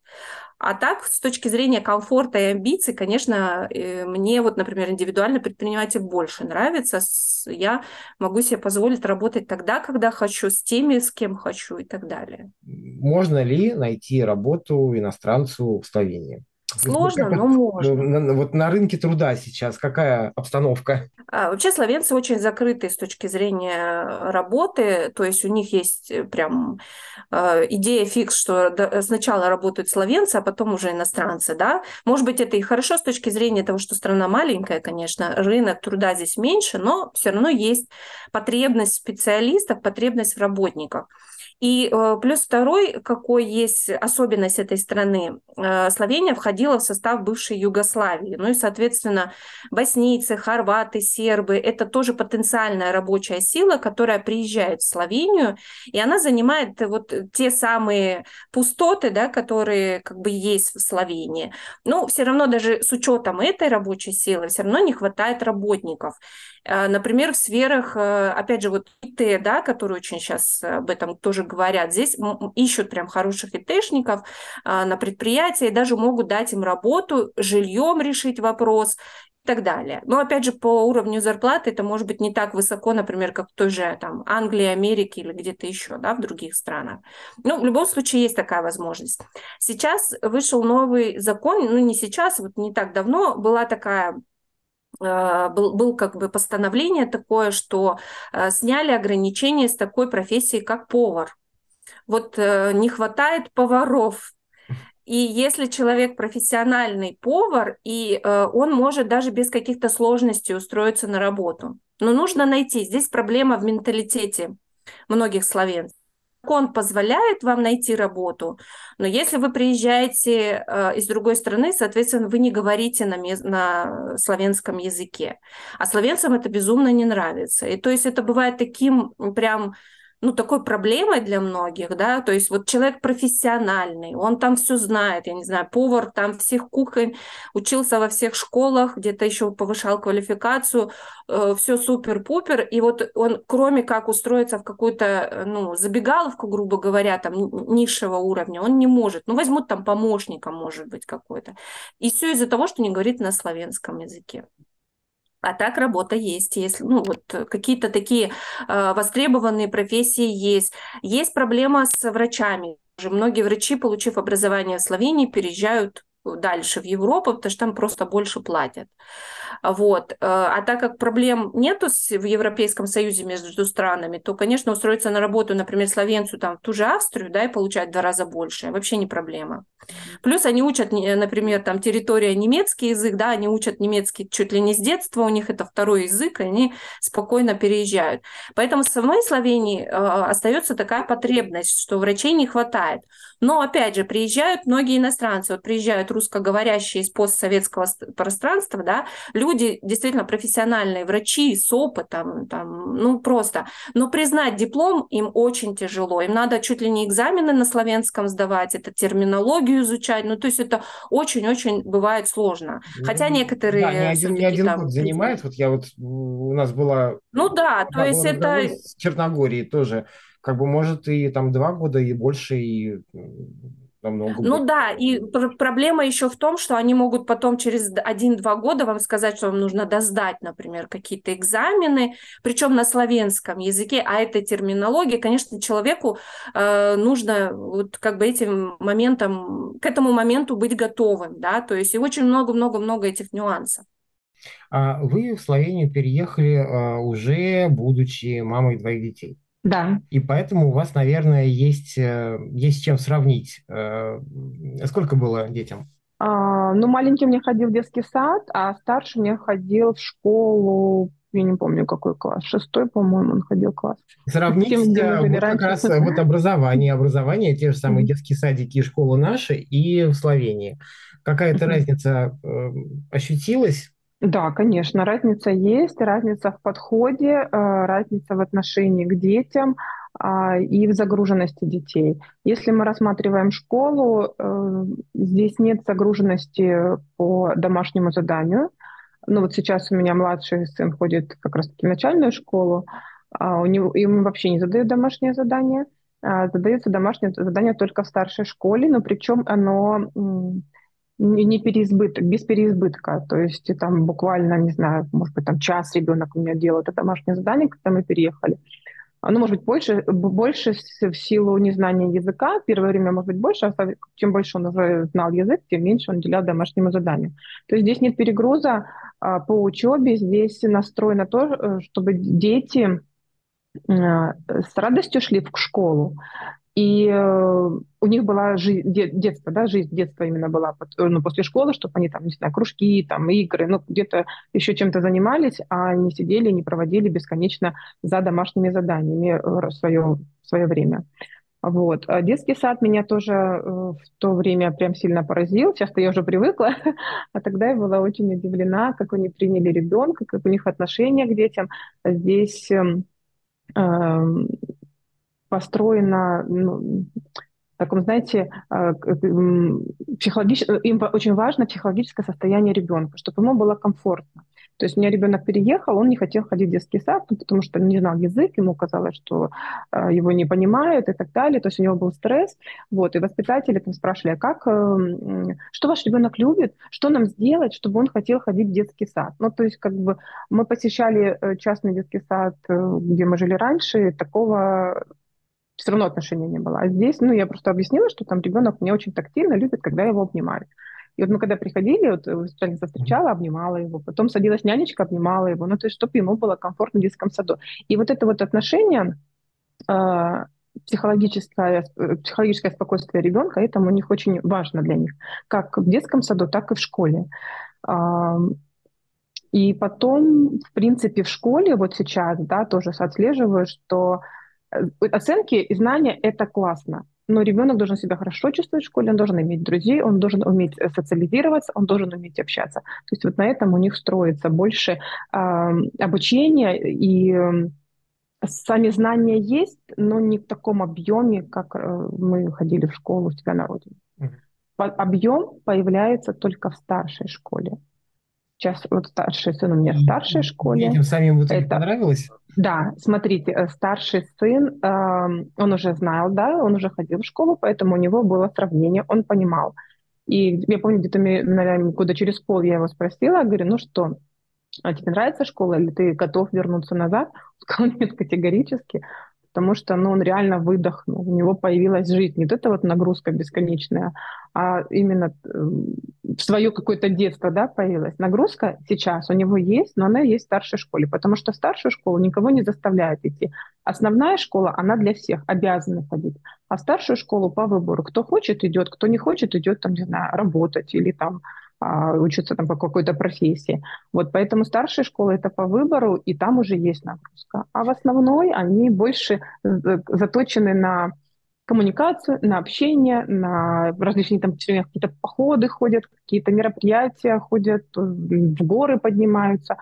А так, с точки зрения комфорта и амбиций, конечно, э, мне вот, например, индивидуальный предприниматель больше нравится. Я могу себе позволить работать тогда, когда хочу, с теми, с кем хочу и так далее. Можно ли найти работу иностранцу в Словении? Сложно, но можно. Вот на рынке труда сейчас какая обстановка? А, вообще словенцы очень закрыты с точки зрения работы, то есть у них есть э, прям э, идея фикс, что сначала работают словенцы, а потом уже иностранцы, да. Может быть, это и хорошо с точки зрения того, что страна маленькая, конечно, рынок труда здесь меньше, но все равно есть потребность в специалистах, потребность в работниках. И э, плюс второй, какой есть особенность этой страны, э, Словения входила в состав бывшей Югославии. Ну и, соответственно, боснийцы, хорваты, сербы – это тоже потенциальная рабочая сила, которая приезжает в Словению, и она занимает вот те самые пустоты, да, которые как бы есть в Словении. Но все равно даже с учетом этой рабочей силы все равно не хватает работников. Э, например, в сферах, опять же, вот ИТ, да, которые очень сейчас об этом тоже говорят. Здесь ищут прям хороших ИТшников а, на предприятии, даже могут дать им работу, жильем решить вопрос и так далее. Но опять же, по уровню зарплаты это может быть не так высоко, например, как в той же там, Англии, Америке или где-то еще, да, в других странах. Ну, в любом случае есть такая возможность. Сейчас вышел новый закон, ну не сейчас, вот не так давно была такая был, был как бы постановление такое, что а, сняли ограничения с такой профессией, как повар. Вот э, не хватает поваров. И если человек профессиональный повар, и э, он может даже без каких-то сложностей устроиться на работу. Но нужно найти. Здесь проблема в менталитете многих славян закон позволяет вам найти работу, но если вы приезжаете э, из другой страны, соответственно, вы не говорите на, на славянском языке. А славянцам это безумно не нравится. И то есть это бывает таким прям ну, такой проблемой для многих, да, то есть вот человек профессиональный, он там все знает, я не знаю, повар там всех кухонь, учился во всех школах, где-то еще повышал квалификацию, э, все супер-пупер, и вот он, кроме как устроиться в какую-то, э, ну, забегаловку, грубо говоря, там, низшего уровня, он не может, ну, возьмут там помощника, может быть, какой-то, и все из-за того, что не говорит на славянском языке. А так работа есть, если ну вот какие-то такие э, востребованные профессии есть. Есть проблема с врачами. Многие врачи, получив образование в Словении, переезжают дальше в Европу, потому что там просто больше платят. Вот. Э, а так как проблем нету в Европейском Союзе между странами, то, конечно, устроиться на работу, например, словенцу там, в ту же Австрию, да, и получать в два раза больше, вообще не проблема. Плюс они учат, например, там территория немецкий язык, да, они учат немецкий чуть ли не с детства, у них это второй язык, и они спокойно переезжают. Поэтому в самой Словении э, остается такая потребность, что врачей не хватает. Но, опять же, приезжают многие иностранцы, вот приезжают русскоговорящие из постсоветского пространства, да, люди действительно профессиональные, врачи с опытом, там, ну просто. Но признать диплом им очень тяжело. Им надо чуть ли не экзамены на славянском сдавать, это терминологию изучать. Ну, то есть это очень-очень бывает сложно. Хотя некоторые... Да, не один, не один там, год занимает. Вот я вот, у нас была... Ну да, то есть это... С Черногории тоже как бы может и там два года, и больше, и намного. Ну да, и пр- проблема еще в том, что они могут потом через один-два года вам сказать, что вам нужно доздать, например, какие-то экзамены, причем на славянском языке, а это терминология, конечно, человеку э, нужно вот как бы этим моментом, к этому моменту быть готовым, да, то есть и очень много-много-много этих нюансов. А вы в Словению переехали а, уже будучи мамой двоих детей. Да. И поэтому у вас, наверное, есть, э, есть чем сравнить. Э, сколько было детям? А, ну, маленький мне ходил в детский сад, а старший мне ходил в школу, я не помню, какой класс, шестой, по-моему, он ходил класс. Сравнить Тем, э, вот как раз вот образование, образование, те же самые детские садики и школы наши и в Словении. Какая-то разница ощутилась? Да, конечно, разница есть, разница в подходе, э, разница в отношении к детям а, и в загруженности детей. Если мы рассматриваем школу, э, здесь нет загруженности по домашнему заданию. Ну вот сейчас у меня младший сын ходит как раз-таки в начальную школу, а у него, ему вообще не задают домашнее задание, а задается домашнее задание только в старшей школе, но причем оно не переизбыток, без переизбытка. То есть там буквально, не знаю, может быть, там час ребенок у меня делал это домашнее задание, когда мы переехали. Оно может быть больше, больше в силу незнания языка. Первое время может быть больше, а чем больше он уже знал язык, тем меньше он уделял домашнему заданию. То есть здесь нет перегруза а, по учебе, здесь настрой на то, э, чтобы дети э, с радостью шли в школу, и э, у них была жизнь, детство, да, жизнь детства именно была ну, после школы, чтобы они там, не знаю, кружки, там, игры, ну, где-то еще чем-то занимались, а не сидели, не проводили бесконечно за домашними заданиями свое, свое время. Вот. А детский сад меня тоже э, в то время прям сильно поразил. Сейчас-то я уже привыкла, а тогда я была очень удивлена, как они приняли ребенка, как у них отношения к детям. Здесь э, построено ну, таком, знаете, а, психологич... им очень важно психологическое состояние ребенка, чтобы ему было комфортно. То есть у меня ребенок переехал, он не хотел ходить в детский сад, ну, потому что не знал язык, ему казалось, что его не понимают и так далее. То есть у него был стресс. Вот, и воспитатели там спрашивали, а как, что ваш ребенок любит, что нам сделать, чтобы он хотел ходить в детский сад. Ну, то есть как бы мы посещали э, частный детский сад, э, где мы жили раньше, такого все равно отношения не было. А здесь, ну, я просто объяснила, что там ребенок не очень тактильно любит, когда его обнимают. И вот мы когда приходили, вот воспитательница встречала, обнимала его, потом садилась нянечка, обнимала его, ну, то есть, чтобы ему было комфортно в детском саду. И вот это вот отношение, э, психологическое, психологическое спокойствие ребенка, это у них очень важно для них, как в детском саду, так и в школе. И потом, в принципе, в школе вот сейчас, да, тоже отслеживаю, что Э, оценки и знания — это классно, но ребенок должен себя хорошо чувствовать в школе, он должен иметь друзей, он должен уметь э, социализироваться, он должен уметь общаться. То есть вот на этом у них строится больше э, обучения и э, сами знания есть, но не в таком объеме, как э, мы ходили в школу у себя на родине. Mm-hmm. Объем появляется только в старшей школе. Сейчас вот старший сын у меня в старшей школе. Детям самим вот это понравилось? Да, смотрите, э, старший сын, эм, он уже знал, да, он уже ходил в школу, поэтому у него было сравнение, он понимал. И я помню, где-то, наверное, года через пол я его спросила, говорю, ну что, а тебе нравится школа, или ты готов вернуться назад? Он сказал, нет, категорически потому что ну, он реально выдохнул, у него появилась жизнь. Не вот эта вот нагрузка бесконечная, а именно эм, свое какое-то детство да, появилась. Нагрузка сейчас у него есть, но она есть в старшей школе, потому что в старшую школу никого не заставляют идти. Основная школа, она для всех, обязаны ходить. А в старшую школу по выбору. Кто хочет, идет, кто не хочет, идет там, не знаю, работать или там учатся там по какой-то профессии. Вот поэтому старшая школа это по выбору, и там уже есть нагрузка. А в основной они больше заточены на коммуникацию, на общение, на различные там какие-то походы ходят, какие-то мероприятия ходят, в горы поднимаются,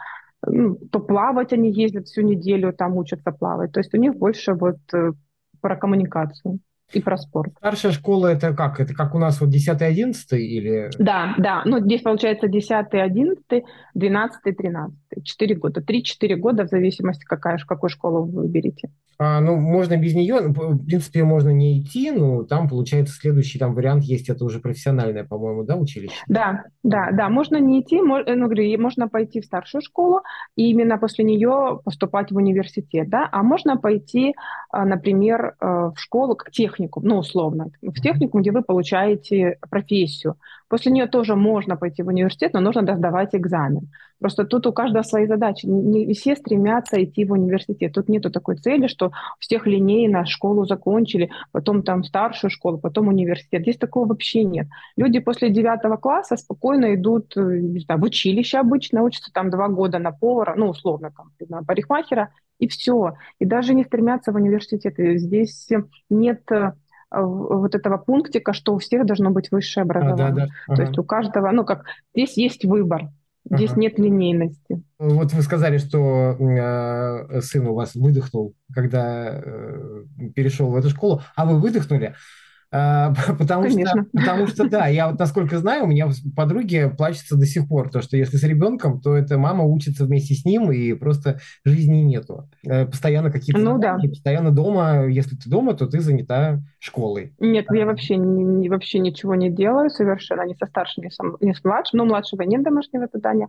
ну, то плавать они ездят всю неделю, там учатся плавать. То есть у них больше вот э, про коммуникацию и про спорт. Старшая школа это как? Это как у нас вот 10-11 или? Да, да. Ну, здесь получается 10, 11, 12, 13. Четыре года. Три-четыре года в зависимости, какая, какую школу вы выберете. А, ну, можно без нее, ну, в принципе, можно не идти, но там, получается, следующий там вариант есть, это уже профессиональное, по-моему, да, училище? Да, да, да, можно не идти, можно, ну, говорю, можно пойти в старшую школу и именно после нее поступать в университет, да, а можно пойти, а, например, э, в школу, к техникум, ну, условно, в техникум, где вы получаете профессию. После нее тоже можно пойти в университет, но нужно сдавать экзамен. Просто тут у каждого свои задачи. Не все стремятся идти в университет. Тут нету такой цели, что всех линейно школу закончили, потом там старшую школу, потом университет. Здесь такого вообще нет. Люди после девятого класса спокойно идут э, не знаю, в училище обычно, учатся там два года на повара, ну, условно, там, на парикмахера, и все. И даже не стремятся в университет. Здесь нет э, вот этого пунктика, что у всех должно быть высшее образование. А, да, да. Ага. То есть у каждого, ну как, здесь есть выбор. Здесь ага. нет линейности. Вот вы сказали, что э, сын у вас выдохнул, когда э, перешел в эту школу, а вы выдохнули. А, потому Конечно. что, потому что, да, я вот насколько знаю, у меня подруги плачутся до сих пор, то, что если с ребенком, то это мама учится вместе с ним, и просто жизни нету. Э, постоянно какие-то ну, да. постоянно дома, если ты дома, то ты занята школой. Нет, я вообще, не, вообще ничего не делаю совершенно, ни со старшим, ни, со, ни с младшим, но у младшего нет домашнего задания,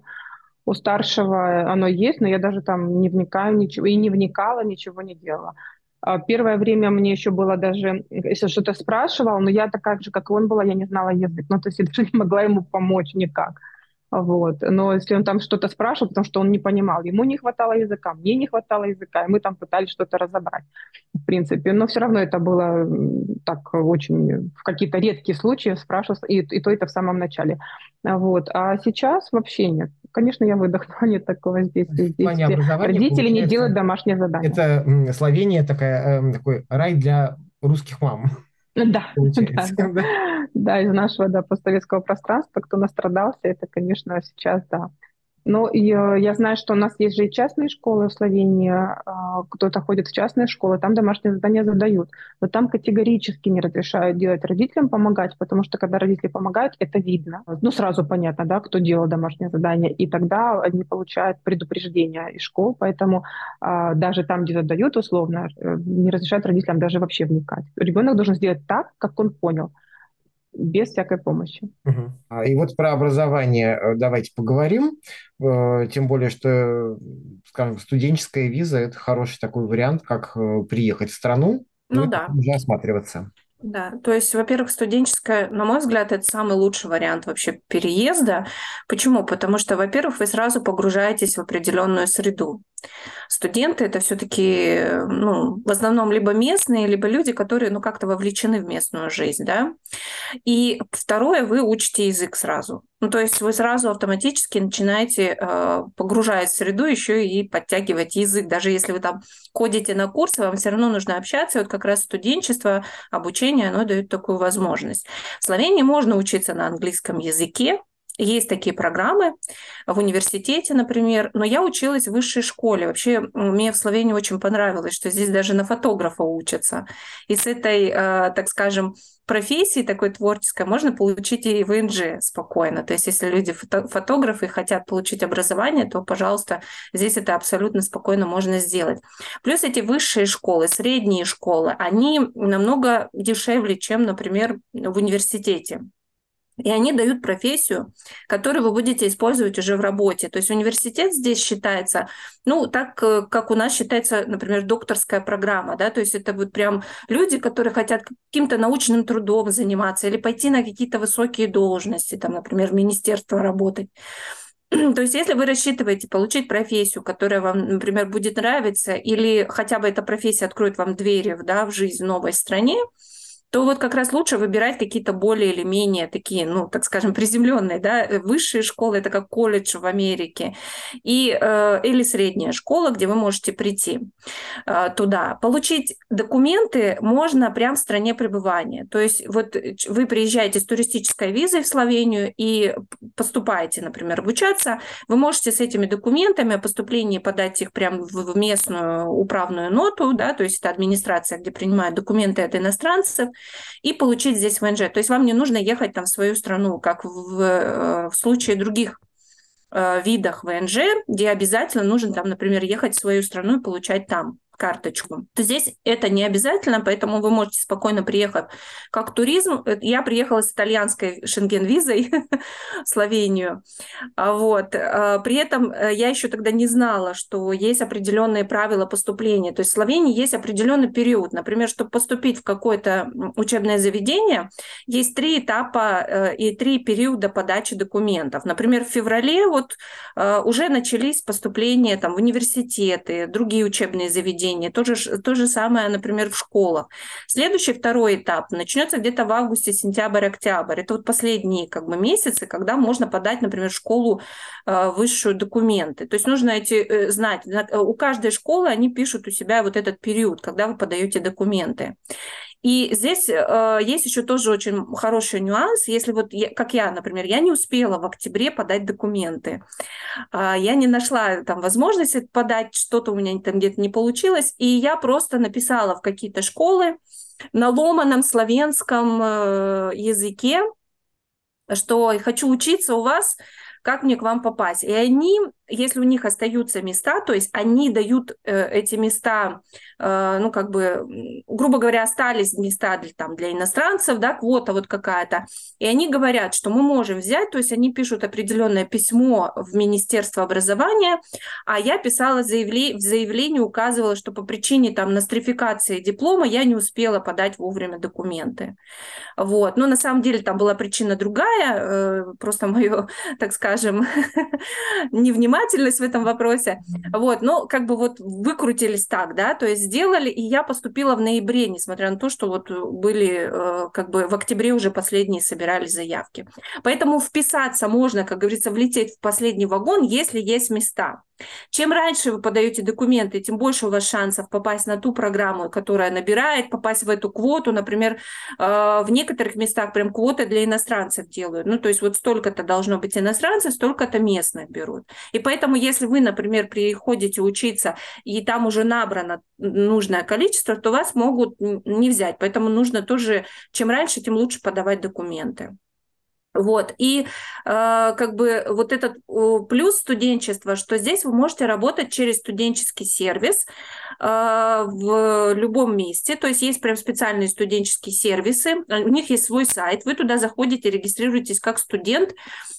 у старшего оно есть, но я даже там не вникаю ничего, и не вникала, ничего не делала. А, первое время мне еще было даже, если что-то спрашивал, но я такая же, как и он была, я не знала язык. Ну, то есть я даже не могла ему помочь никак. Вот. Но если он там что-то спрашивал, потому что он не понимал, ему не хватало языка, мне не хватало языка, и мы там пытались что-то разобрать, в принципе. Но все равно это было так очень в какие-то редкие случаи спрашивал, и, и то это в самом начале. Вот. А сейчас вообще нет. Конечно, я выдохнула, нет такого здесь. здесь родители не делают домашнее задание. Это Словения такая, эм, такой рай для русских мам. Да, да, да. да, из нашего да, постсоветского пространства, кто настрадался, это, конечно, сейчас, да, ну, и, э, я знаю, что у нас есть же и частные школы в Словении. А, кто-то ходит в частные школы, там домашние задания задают. Но там категорически не разрешают делать родителям помогать, потому что когда родители помогают, это видно. Ну, сразу понятно, да, кто делал домашнее задание. И тогда они получают предупреждение из школ. Поэтому а, даже там, где задают условно, э, не разрешают родителям даже вообще вникать. Ребенок должен сделать так, как он понял без всякой помощи. Угу. И вот про образование э, давайте поговорим. Э, тем более, что, скажем, студенческая виза – это хороший такой вариант, как э, приехать в страну ну, и да. уже осматриваться. Да, то есть, во-первых, студенческая, на мой взгляд, это самый лучший вариант вообще переезда. Почему? Потому что, во-первых, вы сразу погружаетесь в определенную среду. Студенты это все-таки, ну, в основном либо местные, либо люди, которые, ну, как-то вовлечены в местную жизнь, да. И второе, вы учите язык сразу. Ну, то есть вы сразу автоматически начинаете э, погружать в среду еще и подтягивать язык. Даже если вы там кодите на курсы, вам все равно нужно общаться. Вот как раз студенчество, обучение, оно дает такую возможность. В Словении можно учиться на английском языке, есть такие программы в университете, например, но я училась в высшей школе. Вообще мне в Словении очень понравилось, что здесь даже на фотографа учатся. И с этой, э, так скажем, профессии такой творческой можно получить и в ИНЖ спокойно. То есть если люди фото фотографы хотят получить образование, то, пожалуйста, здесь это абсолютно спокойно можно сделать. Плюс эти высшие школы, средние школы, они намного дешевле, чем, например, в университете. И они дают профессию, которую вы будете использовать уже в работе. То есть университет здесь считается, ну, так, э, как у нас считается, например, докторская программа, да, то есть это вот прям люди, которые хотят каким-то научным трудом заниматься или пойти на какие-то высокие должности, там, например, в министерство работать. То есть если вы рассчитываете получить профессию, которая вам, например, будет нравиться, или хотя бы эта профессия откроет вам двери да, в жизнь в новой стране, то вот как раз лучше выбирать какие-то более или менее такие, ну, так скажем, приземленные, да, э, высшие школы, это как колледж в Америке, и, э, или средняя школа, где вы можете прийти э, туда. Получить документы можно прямо в стране пребывания. То есть вот вы приезжаете с туристической визой в Словению и поступаете, например, обучаться, вы можете с этими документами о поступлении подать их прямо в местную управную ноту, да, то есть это администрация, где принимают документы от иностранцев, и получить здесь ВНЖ. То есть вам не нужно ехать там в свою страну, как в, э, в случае других э, видах ВНЖ, где обязательно нужно там, например, ехать в свою страну и получать там карточку, то здесь это не обязательно, поэтому вы можете спокойно приехать как туризм. Э, я приехала с итальянской шенген-визой в Словению. А вот. А при этом э, я еще тогда не знала, что есть определенные правила поступления. То есть в Словении есть определенный период. Например, чтобы поступить в какое-то учебное заведение, есть три этапа э, и три периода подачи документов. Например, в феврале вот уже начались поступления там, в университеты, другие учебные заведения, поведение. То же, то же самое, например, в школах. Следующий, второй этап начнется где-то в августе, сентябрь, октябрь. Это вот последние как бы, месяцы, когда можно подать, например, в школу э, высшую документы. То есть нужно эти, э, знать, у каждой школы они пишут у себя вот этот период, когда вы подаете документы. И здесь э, есть еще тоже очень хороший нюанс. Если вот, я, как я, например, я не успела в октябре подать документы, э, я не нашла там возможности подать, что-то у меня там где-то не получилось, и я просто написала в какие-то школы на ломаном славянском э, языке, что хочу учиться у вас, как мне к вам попасть. И они если у них остаются места, то есть они дают э, эти места, э, ну, как бы, грубо говоря, остались места для, там, для иностранцев, да, квота вот какая-то, и они говорят, что мы можем взять, то есть они пишут определенное письмо в Министерство образования, а я писала заявле... в заявлении, указывала, что по причине там нострификации диплома я не успела подать вовремя документы. Вот. Но на самом деле там была причина другая, э, просто мое, так скажем, невнимание внимательность в этом вопросе. Вот, но как бы вот выкрутились так, да, то есть сделали, и я поступила в ноябре, несмотря на то, что вот были э, как бы в октябре уже последние собирались заявки. Поэтому вписаться можно, как говорится, влететь в последний вагон, если есть места. Чем раньше вы подаете документы, тем больше у вас шансов попасть на ту программу, которая набирает, попасть в эту квоту. Например, в некоторых местах прям квоты для иностранцев делают. Ну, то есть вот столько-то должно быть иностранцев, столько-то местных берут. И поэтому, если вы, например, приходите учиться, и там уже набрано нужное количество, то вас могут не взять. Поэтому нужно тоже, чем раньше, тем лучше подавать документы. Вот. И э, как бы вот этот э, плюс студенчества, что здесь вы можете работать через студенческий сервис э, в любом месте. То есть есть прям специальные студенческие сервисы. У них есть свой сайт. Вы туда заходите, регистрируетесь как студент.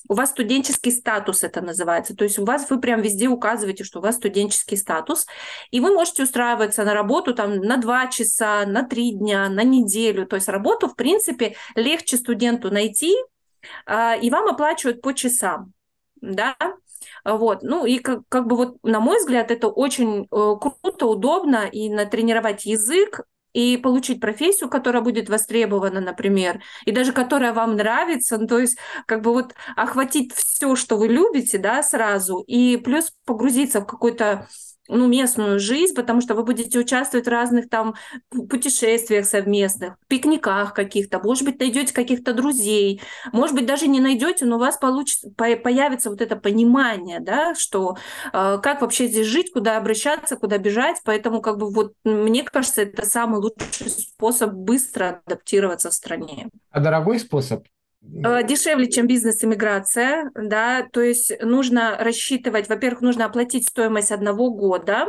У вас студенческий статус это называется. То есть у вас вы прям везде указываете, что у вас студенческий статус. И вы можете устраиваться на работу там на два часа, на три дня, на неделю. То есть работу, в принципе, легче студенту найти, и вам оплачивают по часам, да, вот, ну и как, как бы вот, на мой взгляд, это очень э, круто, удобно, и натренировать язык, и получить профессию, которая будет востребована, например, и даже которая вам нравится, ну, то есть как бы вот охватить все, что вы любите, да, сразу, и плюс погрузиться в какой-то ну, местную жизнь, потому что вы будете участвовать в разных там путешествиях совместных, пикниках каких-то, может быть, найдете каких-то друзей, может быть, даже не найдете, но у вас получится, появится вот это понимание, да, что э, как вообще здесь жить, куда обращаться, куда бежать, поэтому как бы вот мне кажется, это самый лучший способ быстро адаптироваться в стране. А дорогой способ? Э, дешевле, чем бизнес-иммиграция, да, то есть нужно рассчитывать, во-первых, нужно оплатить стоимость одного года,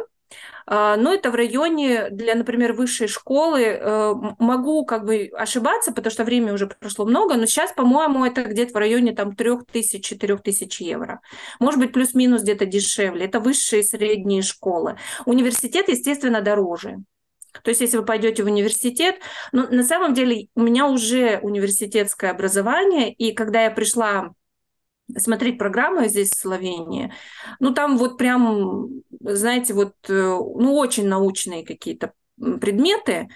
э, но это в районе для, например, высшей школы. Э, могу как бы ошибаться, потому что времени уже прошло много, но сейчас, по-моему, это где-то в районе там 3000-4000 евро. Может быть, плюс-минус где-то дешевле. Это высшие и средние школы. Университет, естественно, дороже. То есть, если вы пойдете в университет, ну, на самом деле у меня уже университетское образование, и когда я пришла смотреть программы здесь в Словении, ну, там вот прям, знаете, вот, э, ну, очень научные какие-то предметы,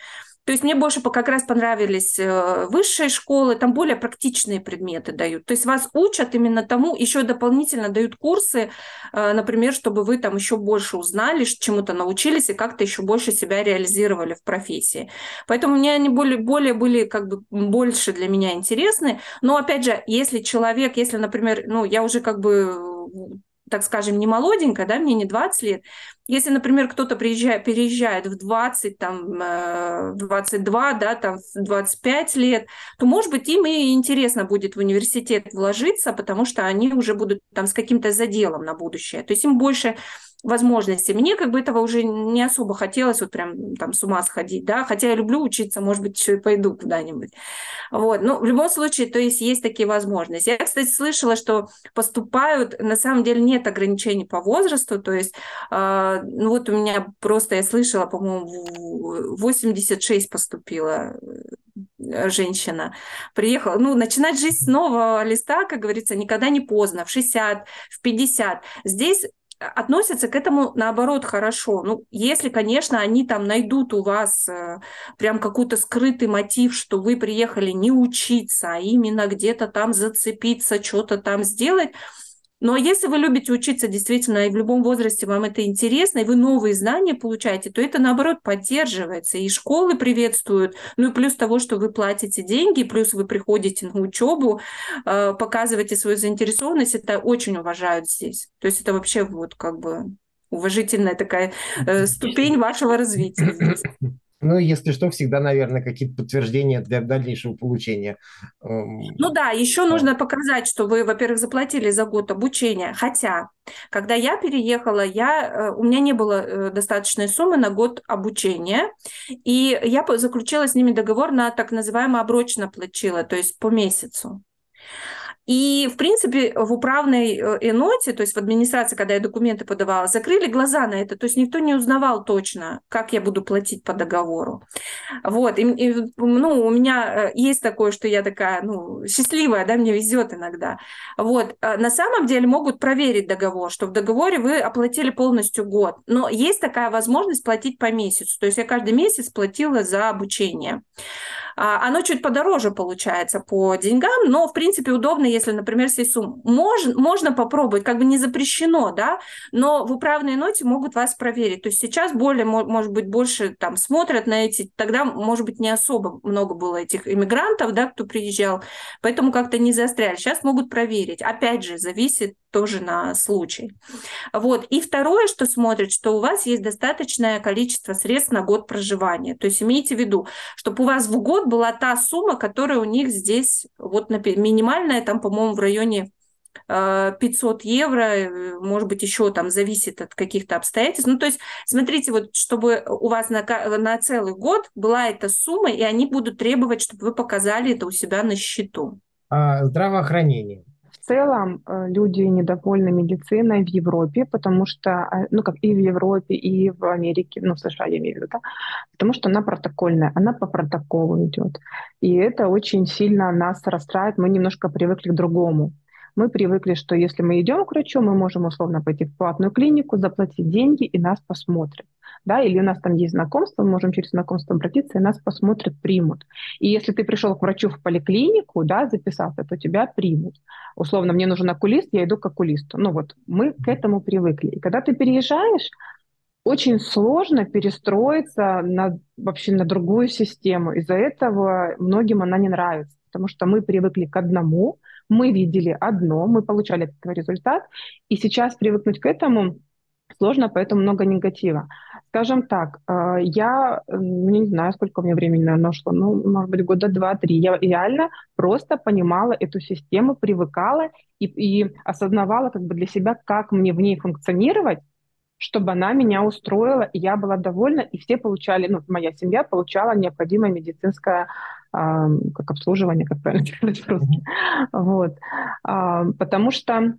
то есть мне больше как раз понравились э, высшие школы, там более практичные предметы дают. То есть вас учат именно тому, еще дополнительно дают курсы, э, например, чтобы вы там еще больше узнали, чему-то научились и как-то еще больше себя реализировали в профессии. Поэтому мне они более, более были как бы больше для меня интересны. Но опять же, если человек, если, например, ну я уже как бы так скажем, не молоденькая, да, мне не 20 лет. Если, например, кто-то приезжает, переезжает в 20, там, 22, э, да, там, 25 лет, то, может быть, им и интересно будет в университет вложиться, потому что они уже будут там с каким-то заделом на будущее. То есть им больше возможности. Мне как бы этого уже не особо хотелось вот прям там с ума сходить, да, хотя я люблю учиться, может быть, еще и пойду куда-нибудь. Вот, но в любом случае, то есть есть такие возможности. Я, кстати, слышала, что поступают, на самом деле нет ограничений по возрасту, то есть, э, ну вот у меня просто, я слышала, по-моему, 86 поступила э, женщина приехала, ну, начинать жизнь с нового листа, как говорится, никогда не поздно, в 60, в 50. Здесь относятся к этому наоборот хорошо. Ну, если, конечно, они там найдут у вас э, прям какой-то скрытый мотив, что вы приехали не учиться, а именно где-то там зацепиться, что-то там сделать, но если вы любите учиться действительно, и в любом возрасте вам это интересно, и вы новые знания получаете, то это, наоборот, поддерживается. И школы приветствуют, ну и плюс того, что вы платите деньги, плюс вы приходите на учебу, э, показываете свою заинтересованность, это очень уважают здесь. То есть это вообще вот как бы уважительная такая э, ступень вашего развития здесь. Ну, если что, всегда, наверное, какие-то подтверждения для дальнейшего получения. Эм, ну да, еще нужно показать, что вы, во-первых, заплатили за год обучения. Хотя, когда я переехала, я, э, у меня не было э, достаточной суммы на год обучения, и я заключила с ними договор на так называемое оброчно платила, то есть по месяцу. И, в принципе, в управной э, эноте, то есть в администрации, когда я документы подавала, закрыли глаза на это. То есть никто не узнавал точно, как я буду платить по договору. Вот. И, и, ну, у меня э, есть такое, что я такая, ну, счастливая, да, мне везет иногда. Вот. А на самом деле могут проверить договор, что в договоре вы оплатили полностью год. Но есть такая возможность платить по месяцу. То есть я каждый месяц платила за обучение. А, оно чуть подороже получается по деньгам, но, в принципе, удобно, если, например, сесть сумму. Можно, можно попробовать, как бы не запрещено, да, но в управной ноте могут вас проверить. То есть сейчас более, может быть, больше там смотрят на эти, тогда, может быть, не особо много было этих иммигрантов, да, кто приезжал, поэтому как-то не застряли. Сейчас могут проверить. Опять же, зависит тоже на случай. Вот. И второе, что смотрят, что у вас есть достаточное количество средств на год проживания. То есть имейте в виду, чтобы у вас в год была та сумма, которая у них здесь, вот минимальная, там, по-моему, в районе 500 э, евро, э, может быть, еще там зависит от каких-то обстоятельств. Ну, то есть, смотрите, вот, чтобы у вас на, на целый год была эта сумма, и они будут требовать, чтобы вы показали это у себя на счету. А, здравоохранение целом э, люди недовольны медициной в Европе, потому что, э, ну как и в Европе, и в Америке, ну в США я имею в виду, да, потому что она протокольная, она по протоколу идет. И это очень сильно нас расстраивает, мы немножко привыкли к другому. Мы привыкли, что если мы идем к врачу, мы можем условно пойти в платную клинику, заплатить деньги, и нас посмотрят да, или у нас там есть знакомство, мы можем через знакомство обратиться, и нас посмотрят, примут. И если ты пришел к врачу в поликлинику, да, записался, то тебя примут. Условно, мне нужен окулист, я иду к окулисту. Ну вот, мы к этому привыкли. И когда ты переезжаешь, очень сложно перестроиться на, вообще на другую систему. Из-за этого многим она не нравится, потому что мы привыкли к одному, мы видели одно, мы получали этот результат, и сейчас привыкнуть к этому сложно, поэтому много негатива. Скажем так, э, я не знаю, сколько у меня времени, ушло, ну, может быть, года два-три. Я реально просто понимала эту систему, привыкала и, и осознавала как бы для себя, как мне в ней функционировать, чтобы она меня устроила, и я была довольна, и все получали, ну, моя семья получала необходимое медицинское э, как обслуживание, как правильно сказать по-русски. Вот. Э, потому что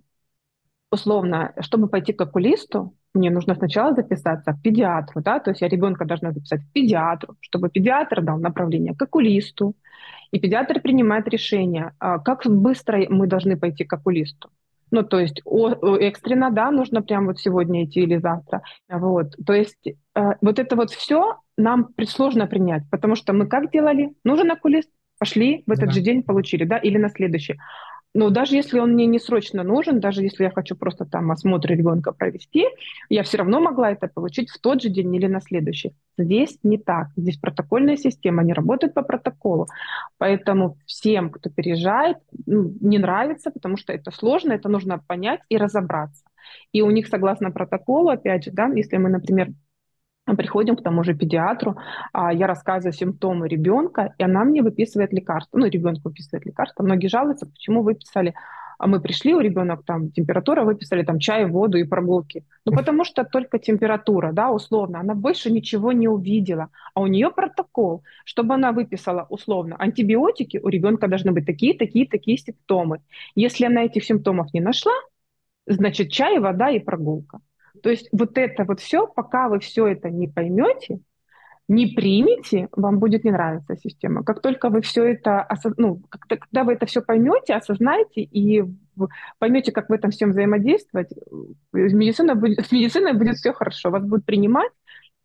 условно, чтобы пойти к окулисту, мне нужно сначала записаться к педиатру, да, то есть я ребенка должна записать к педиатру, чтобы педиатр дал направление к окулисту, и педиатр принимает решение, а, как быстро мы должны пойти к окулисту. Ну, то есть экстренно, да, нужно прямо вот сегодня идти или завтра. Вот, то есть э, вот это вот все нам сложно принять, потому что мы как делали? Нужен окулист, пошли в этот да. же день получили, да, или на следующий. Но даже если он мне не срочно нужен, даже если я хочу просто там осмотр ребенка провести, я все равно могла это получить в тот же день или на следующий. Здесь не так. Здесь протокольная система, они работают по протоколу. Поэтому всем, кто переезжает, ну, не нравится, потому что это сложно, это нужно понять и разобраться. И у них, согласно протоколу, опять же, да, если мы, например, приходим к тому же педиатру, а, я рассказываю симптомы ребенка, и она мне выписывает лекарства. Ну, ребенку выписывает лекарства. Многие жалуются, почему выписали а мы пришли, у ребенка там температура, выписали там чай, воду и прогулки. Ну, потому что только температура, да, условно, она больше ничего не увидела. А у нее протокол, чтобы она выписала условно антибиотики, у ребенка должны быть такие, такие, такие симптомы. Если она этих симптомов не нашла, значит, чай, вода и прогулка. То есть вот это вот все, пока вы все это не поймете, не примете, вам будет не нравиться система. Как только вы все это, ну, когда вы это все поймете, осознаете и поймете, как в этом всем взаимодействовать, медицина будет, с медициной будет все хорошо, вас будут принимать,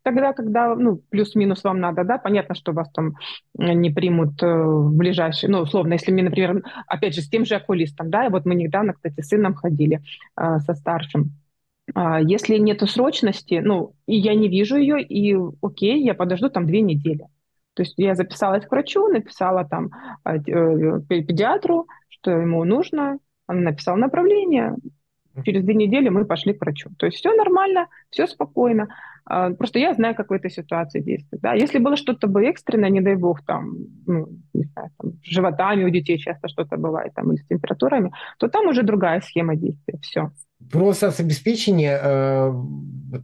тогда, когда, ну, плюс-минус вам надо, да, понятно, что вас там не примут э, в ближайшие, ну, условно, если мне, например, опять же, с тем же окулистом, да, и вот мы недавно, кстати, с сыном ходили э, со старшим, если нет срочности, ну, и я не вижу ее, и окей, я подожду там две недели. То есть я записалась к врачу, написала там а, э, педиатру, что ему нужно, она написала направление, через две недели мы пошли к врачу. То есть все нормально, все спокойно. А, просто я знаю, как в этой ситуации действовать. Да? Если было что-то бы экстренное, не дай бог, там, ну, не знаю, там, с животами у детей часто что-то бывает, там, или с температурами, то там уже другая схема действия. Все. Про соцобеспечение, э,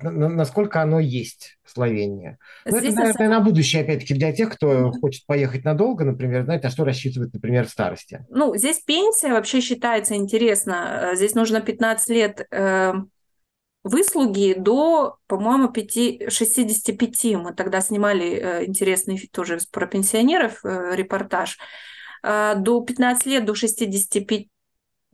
насколько оно есть в Словении. Ну, это, наверное, на будущее, опять-таки, для тех, кто хочет поехать надолго, например, знать, на что рассчитывать, например, в старости. Ну, здесь пенсия вообще считается интересно. Здесь нужно 15 лет э, выслуги до, по-моему, 5, 65. Мы тогда снимали э, интересный тоже про пенсионеров э, репортаж. Э, до 15 лет, до 65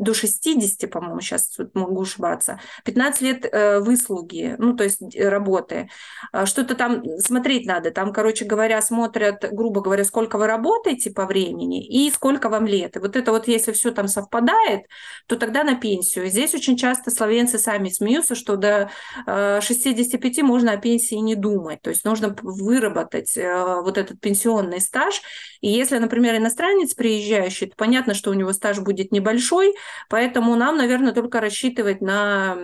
до 60, по-моему, сейчас могу ошибаться, 15 лет э, выслуги, ну, то есть э, работы. А что-то там смотреть надо. Там, короче говоря, смотрят, грубо говоря, сколько вы работаете по времени и сколько вам лет. И вот это вот, если все там совпадает, то тогда на пенсию. Здесь очень часто словенцы сами смеются, что до 65 э, можно о пенсии не думать. То есть нужно выработать вот этот пенсионный стаж. И если, например, иностранец приезжающий, то понятно, что у него стаж будет небольшой, Поэтому нам, наверное, только рассчитывать на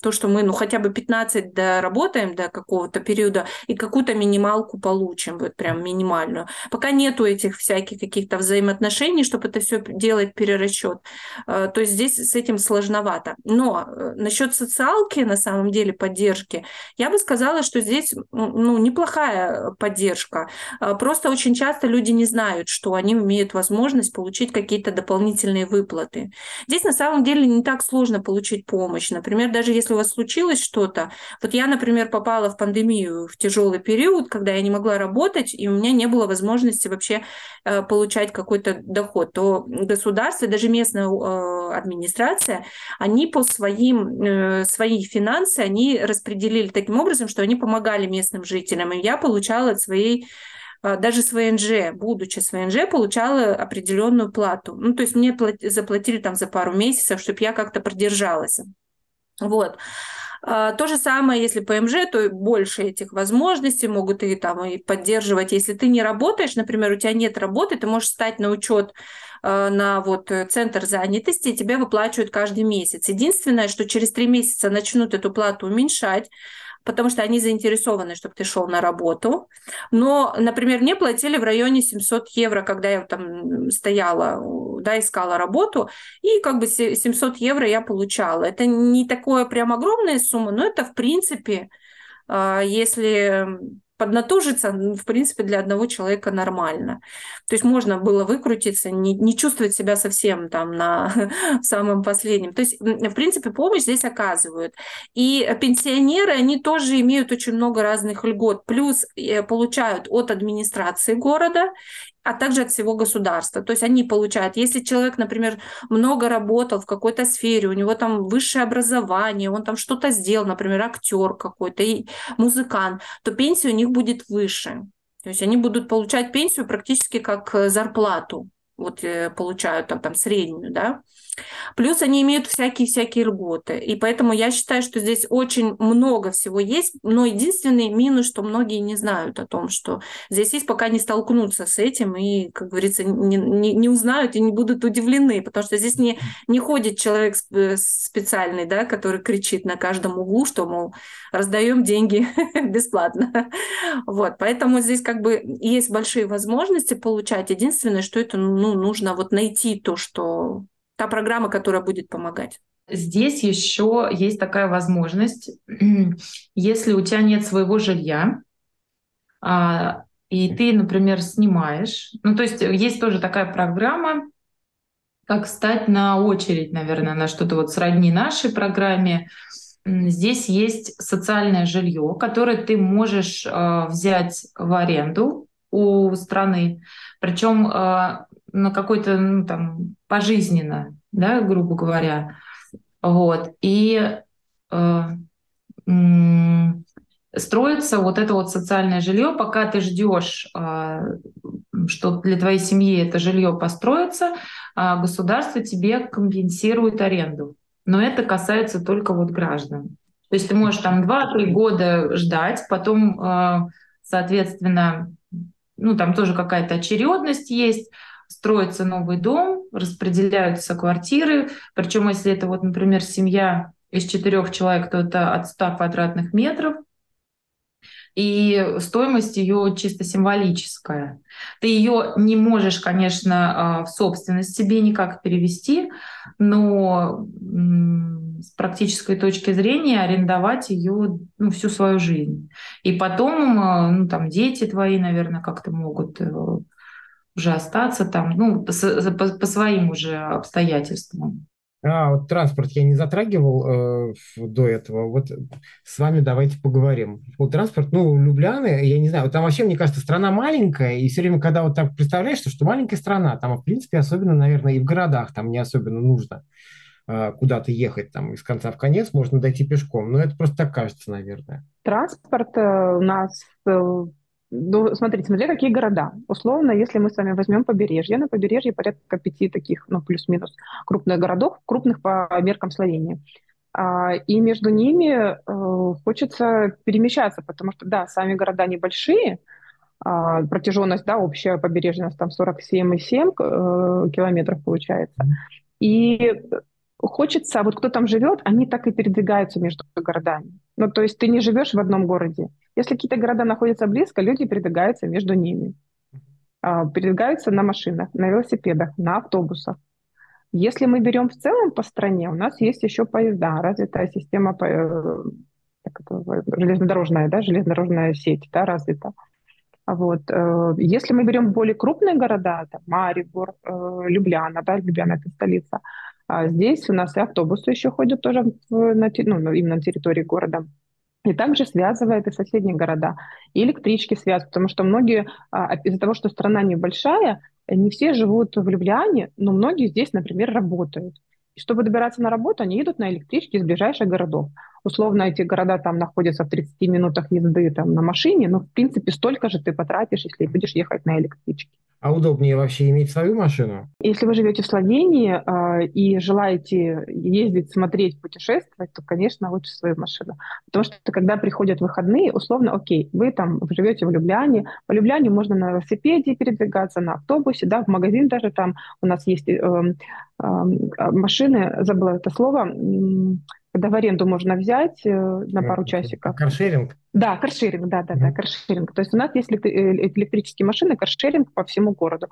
то, что мы ну, хотя бы 15 доработаем до какого-то периода и какую-то минималку получим, вот прям минимальную. Пока нету этих всяких каких-то взаимоотношений, чтобы это все делать перерасчет, э, то есть здесь с этим сложновато. Но э, насчет социалки, на самом деле, поддержки, я бы сказала, что здесь ну, неплохая поддержка. Э, просто очень часто люди не знают, что они имеют возможность получить какие-то дополнительные выплаты. Здесь на самом деле не так сложно получить помощь. Например, даже если у вас случилось что-то, вот я, например, попала в пандемию в тяжелый период, когда я не могла работать, и у меня не было возможности вообще э, получать какой-то доход, то государство, даже местная э, администрация, они по своим, э, свои финансы, они распределили таким образом, что они помогали местным жителям, и я получала от своей даже с ВНЖ, будучи с ВНЖ, получала определенную плату. Ну, то есть мне заплатили там за пару месяцев, чтобы я как-то продержалась. Вот. А, то же самое, если ПМЖ, то больше этих возможностей могут и там и поддерживать. Если ты не работаешь, например, у тебя нет работы, ты можешь стать на учет а, на вот центр занятости, и тебе выплачивают каждый месяц. Единственное, что через три месяца начнут эту плату уменьшать, потому что они заинтересованы, чтобы ты шел на работу. Но, например, мне платили в районе 700 евро, когда я там стояла, да, искала работу, и как бы 700 евро я получала. Это не такое прям огромная сумма, но это, в принципе, а, если поднатужиться, ну, в принципе, для одного человека нормально. То есть можно было выкрутиться, не, не чувствовать себя совсем там на самом последнем. То есть, в принципе, помощь здесь оказывают. И пенсионеры, они тоже имеют очень много разных льгот. Плюс э, получают от администрации города а также от всего государства. То есть они получают, если человек, например, много работал в какой-то сфере, у него там высшее образование, он там что-то сделал, например, актер какой-то, и музыкант, то пенсия у них будет выше. То есть они будут получать пенсию практически как э, зарплату вот э, получают там, там среднюю, да. Плюс они имеют всякие-всякие льготы. И поэтому я считаю, что здесь очень много всего есть, но единственный минус, что многие не знают о том, что здесь есть, пока не столкнутся с этим и, как говорится, не, не, не узнают и не будут удивлены, потому что здесь не, не ходит человек специальный, да, который кричит на каждом углу, что, мол, раздаем деньги бесплатно. Вот, поэтому здесь как бы есть большие возможности получать. Единственное, что это ну, нужно вот найти то, что та программа, которая будет помогать. Здесь еще есть такая возможность, если у тебя нет своего жилья, а, и ты, например, снимаешь, ну то есть есть тоже такая программа, как встать на очередь, наверное, на что-то вот сродни нашей программе. Здесь есть социальное жилье, которое ты можешь э, взять в аренду у страны, причем э, на какой-то, ну, там, пожизненно, да, грубо говоря. Вот. И э, строится вот это вот социальное жилье, пока ты ждешь, э, что для твоей семьи это жилье построится, э, государство тебе компенсирует аренду. Но это касается только вот граждан. То есть ты можешь там 2-3 года ждать, потом, э, соответственно, ну там тоже какая-то очередность есть, строится новый дом, распределяются квартиры. Причем, если это вот, например, семья из четырех человек, то это от 100 квадратных метров. И стоимость ее чисто символическая. Ты ее не можешь, конечно, а, в собственность себе никак перевести, но с практической точки зрения арендовать ее ну, всю свою жизнь. И потом, а, ну, там, дети твои, наверное, как-то могут э, уже остаться там, ну, по, по, по своим уже обстоятельствам. А, вот транспорт я не затрагивал э, до этого. Вот с вами давайте поговорим. Вот транспорт, ну, Любляны, я не знаю, там вообще, мне кажется, страна маленькая, и все время, когда вот так представляешь, что, что маленькая страна, там, в принципе, особенно, наверное, и в городах там не особенно нужно а, куда-то ехать там из конца в конец, можно дойти пешком. Но это просто так кажется, наверное. Транспорт э, у нас э, ну, смотрите, смотря какие города. Условно, если мы с вами возьмем побережье, на побережье порядка пяти таких, ну, плюс-минус, крупных городов, крупных по меркам Словении. А, и между ними э, хочется перемещаться, потому что, да, сами города небольшие, а, протяженность, да, общая побережье у нас там 47,7 э, километров получается. И хочется, вот кто там живет, они так и передвигаются между городами. Ну, то есть ты не живешь в одном городе. Если какие-то города находятся близко, люди передвигаются между ними. А, передвигаются на машинах, на велосипедах, на автобусах. Если мы берем в целом по стране, у нас есть еще поезда, развитая система э, железнодорожная, да, железнодорожная сеть, да, развита. Вот. Э, если мы берем более крупные города, там, Марибор, э, Любляна, да, Любляна это столица, а здесь у нас и автобусы еще ходят тоже в, на, ну, именно на территории города. И также связывает и соседние города. И электрички связывают, потому что многие, а, из-за того, что страна небольшая, не все живут в Любляне, но многие здесь, например, работают. И чтобы добираться на работу, они едут на электричке из ближайших городов. Условно, эти города там находятся в 30 минутах езды там, на машине, но, в принципе, столько же ты потратишь, если будешь ехать на электричке. А удобнее вообще иметь свою машину? Если вы живете в Словении э, и желаете ездить, смотреть, путешествовать, то, конечно, лучше свою машину. Потому что когда приходят выходные, условно, окей, вы там живете в Любляне, по Любляне можно на велосипеде передвигаться, на автобусе, да, в магазин даже там у нас есть э, э, машины, забыла это слово, когда в аренду можно взять э, на пару часиков. Каршеринг? Да, каршеринг, да, да, да, каршеринг. То есть у нас есть э, электрические машины, каршеринг по всему городу.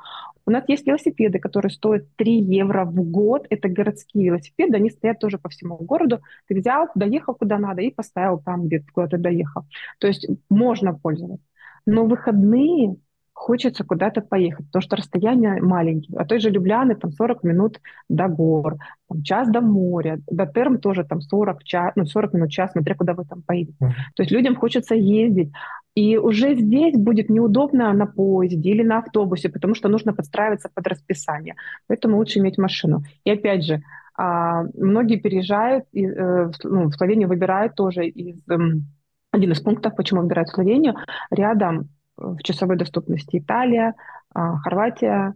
У нас есть велосипеды, которые стоят 3 евро в год. Это городские велосипеды, они стоят тоже по всему городу. Ты взял, доехал куда надо и поставил там, где куда ты доехал. То есть можно пользоваться. Но выходные хочется куда-то поехать, потому что расстояние маленькие. А той же Любляны там 40 минут до гор, там, час до моря, до Терм тоже там 40, час, ну, 40 минут, час, смотря куда вы там поедете. Mm-hmm. То есть людям хочется ездить. И уже здесь будет неудобно на поезде или на автобусе, потому что нужно подстраиваться под расписание. Поэтому лучше иметь машину. И опять же, а, многие переезжают, э, ну, в Словению выбирают тоже из эм, один из пунктов, почему выбирают Словению, рядом в часовой доступности Италия, а, Хорватия,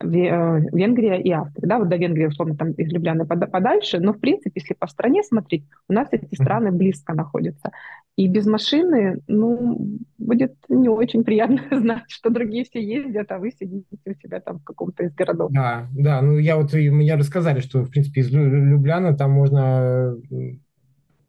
э, Венгрия и Австрия. Да, вот до Венгрии, условно, там из Любляны подальше, но, в принципе, если по стране смотреть, у нас эти страны близко находятся. И без машины, ну, будет не очень приятно знать, что другие все ездят, а вы сидите у себя там в каком-то из городов. Да, да, ну я вот, мне рассказали, что, в принципе, из Любляна там можно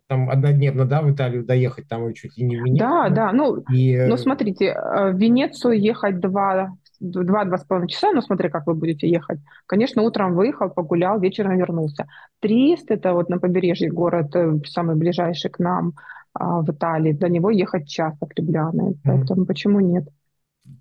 там однодневно, да, в Италию доехать, там чуть ли не в Венецию. Да, да, ну, и... ну смотрите, э, в Венецию ехать два, два-два с половиной часа, но смотри, как вы будете ехать. Конечно, утром выехал, погулял, вечером вернулся. Трист, это вот на побережье город, э, самый ближайший к нам а, в Италии, до него ехать час от Любляны, поэтому mm-hmm. почему нет?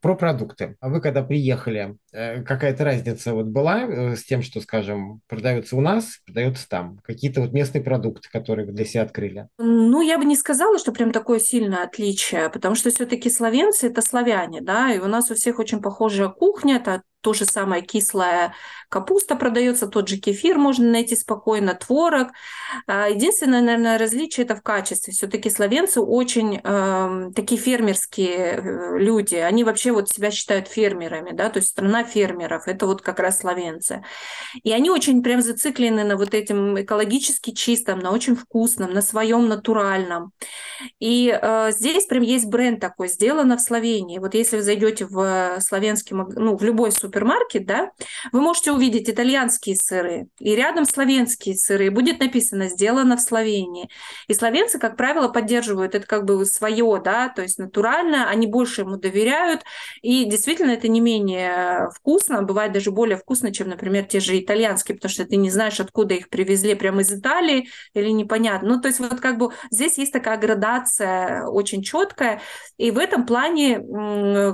Про продукты. А вы когда приехали, э, какая-то разница вот была э, с тем, что, скажем, продается у нас, продается там? Какие-то вот местные продукты, которые вы для себя открыли? Ну, я бы не сказала, что прям такое сильное отличие, потому что все-таки славянцы – это славяне, да, и у нас у всех очень похожая кухня, это то же самое кислая капуста продается, тот же кефир можно найти спокойно, творог. А, единственное, наверное, различие это в качестве. Все-таки словенцы очень э, такие фермерские э, люди. Они вообще вот себя считают фермерами, да, то есть страна фермеров. Это вот как раз словенцы. И они очень прям зациклены на вот этим экологически чистом, на очень вкусном, на своем натуральном. И э, здесь прям есть бренд такой, сделано в Словении. Вот если вы зайдете в славянский, ну, в любой супер супермаркет, да, вы можете увидеть итальянские сыры и рядом славянские сыры. Будет написано «сделано в Словении». И словенцы, как правило, поддерживают это как бы свое, да, то есть натурально, они больше ему доверяют. И действительно это не менее вкусно, бывает даже более вкусно, чем, например, те же итальянские, потому что ты не знаешь, откуда их привезли, прямо из Италии или непонятно. Ну, то есть вот как бы здесь есть такая градация очень четкая. И в этом плане,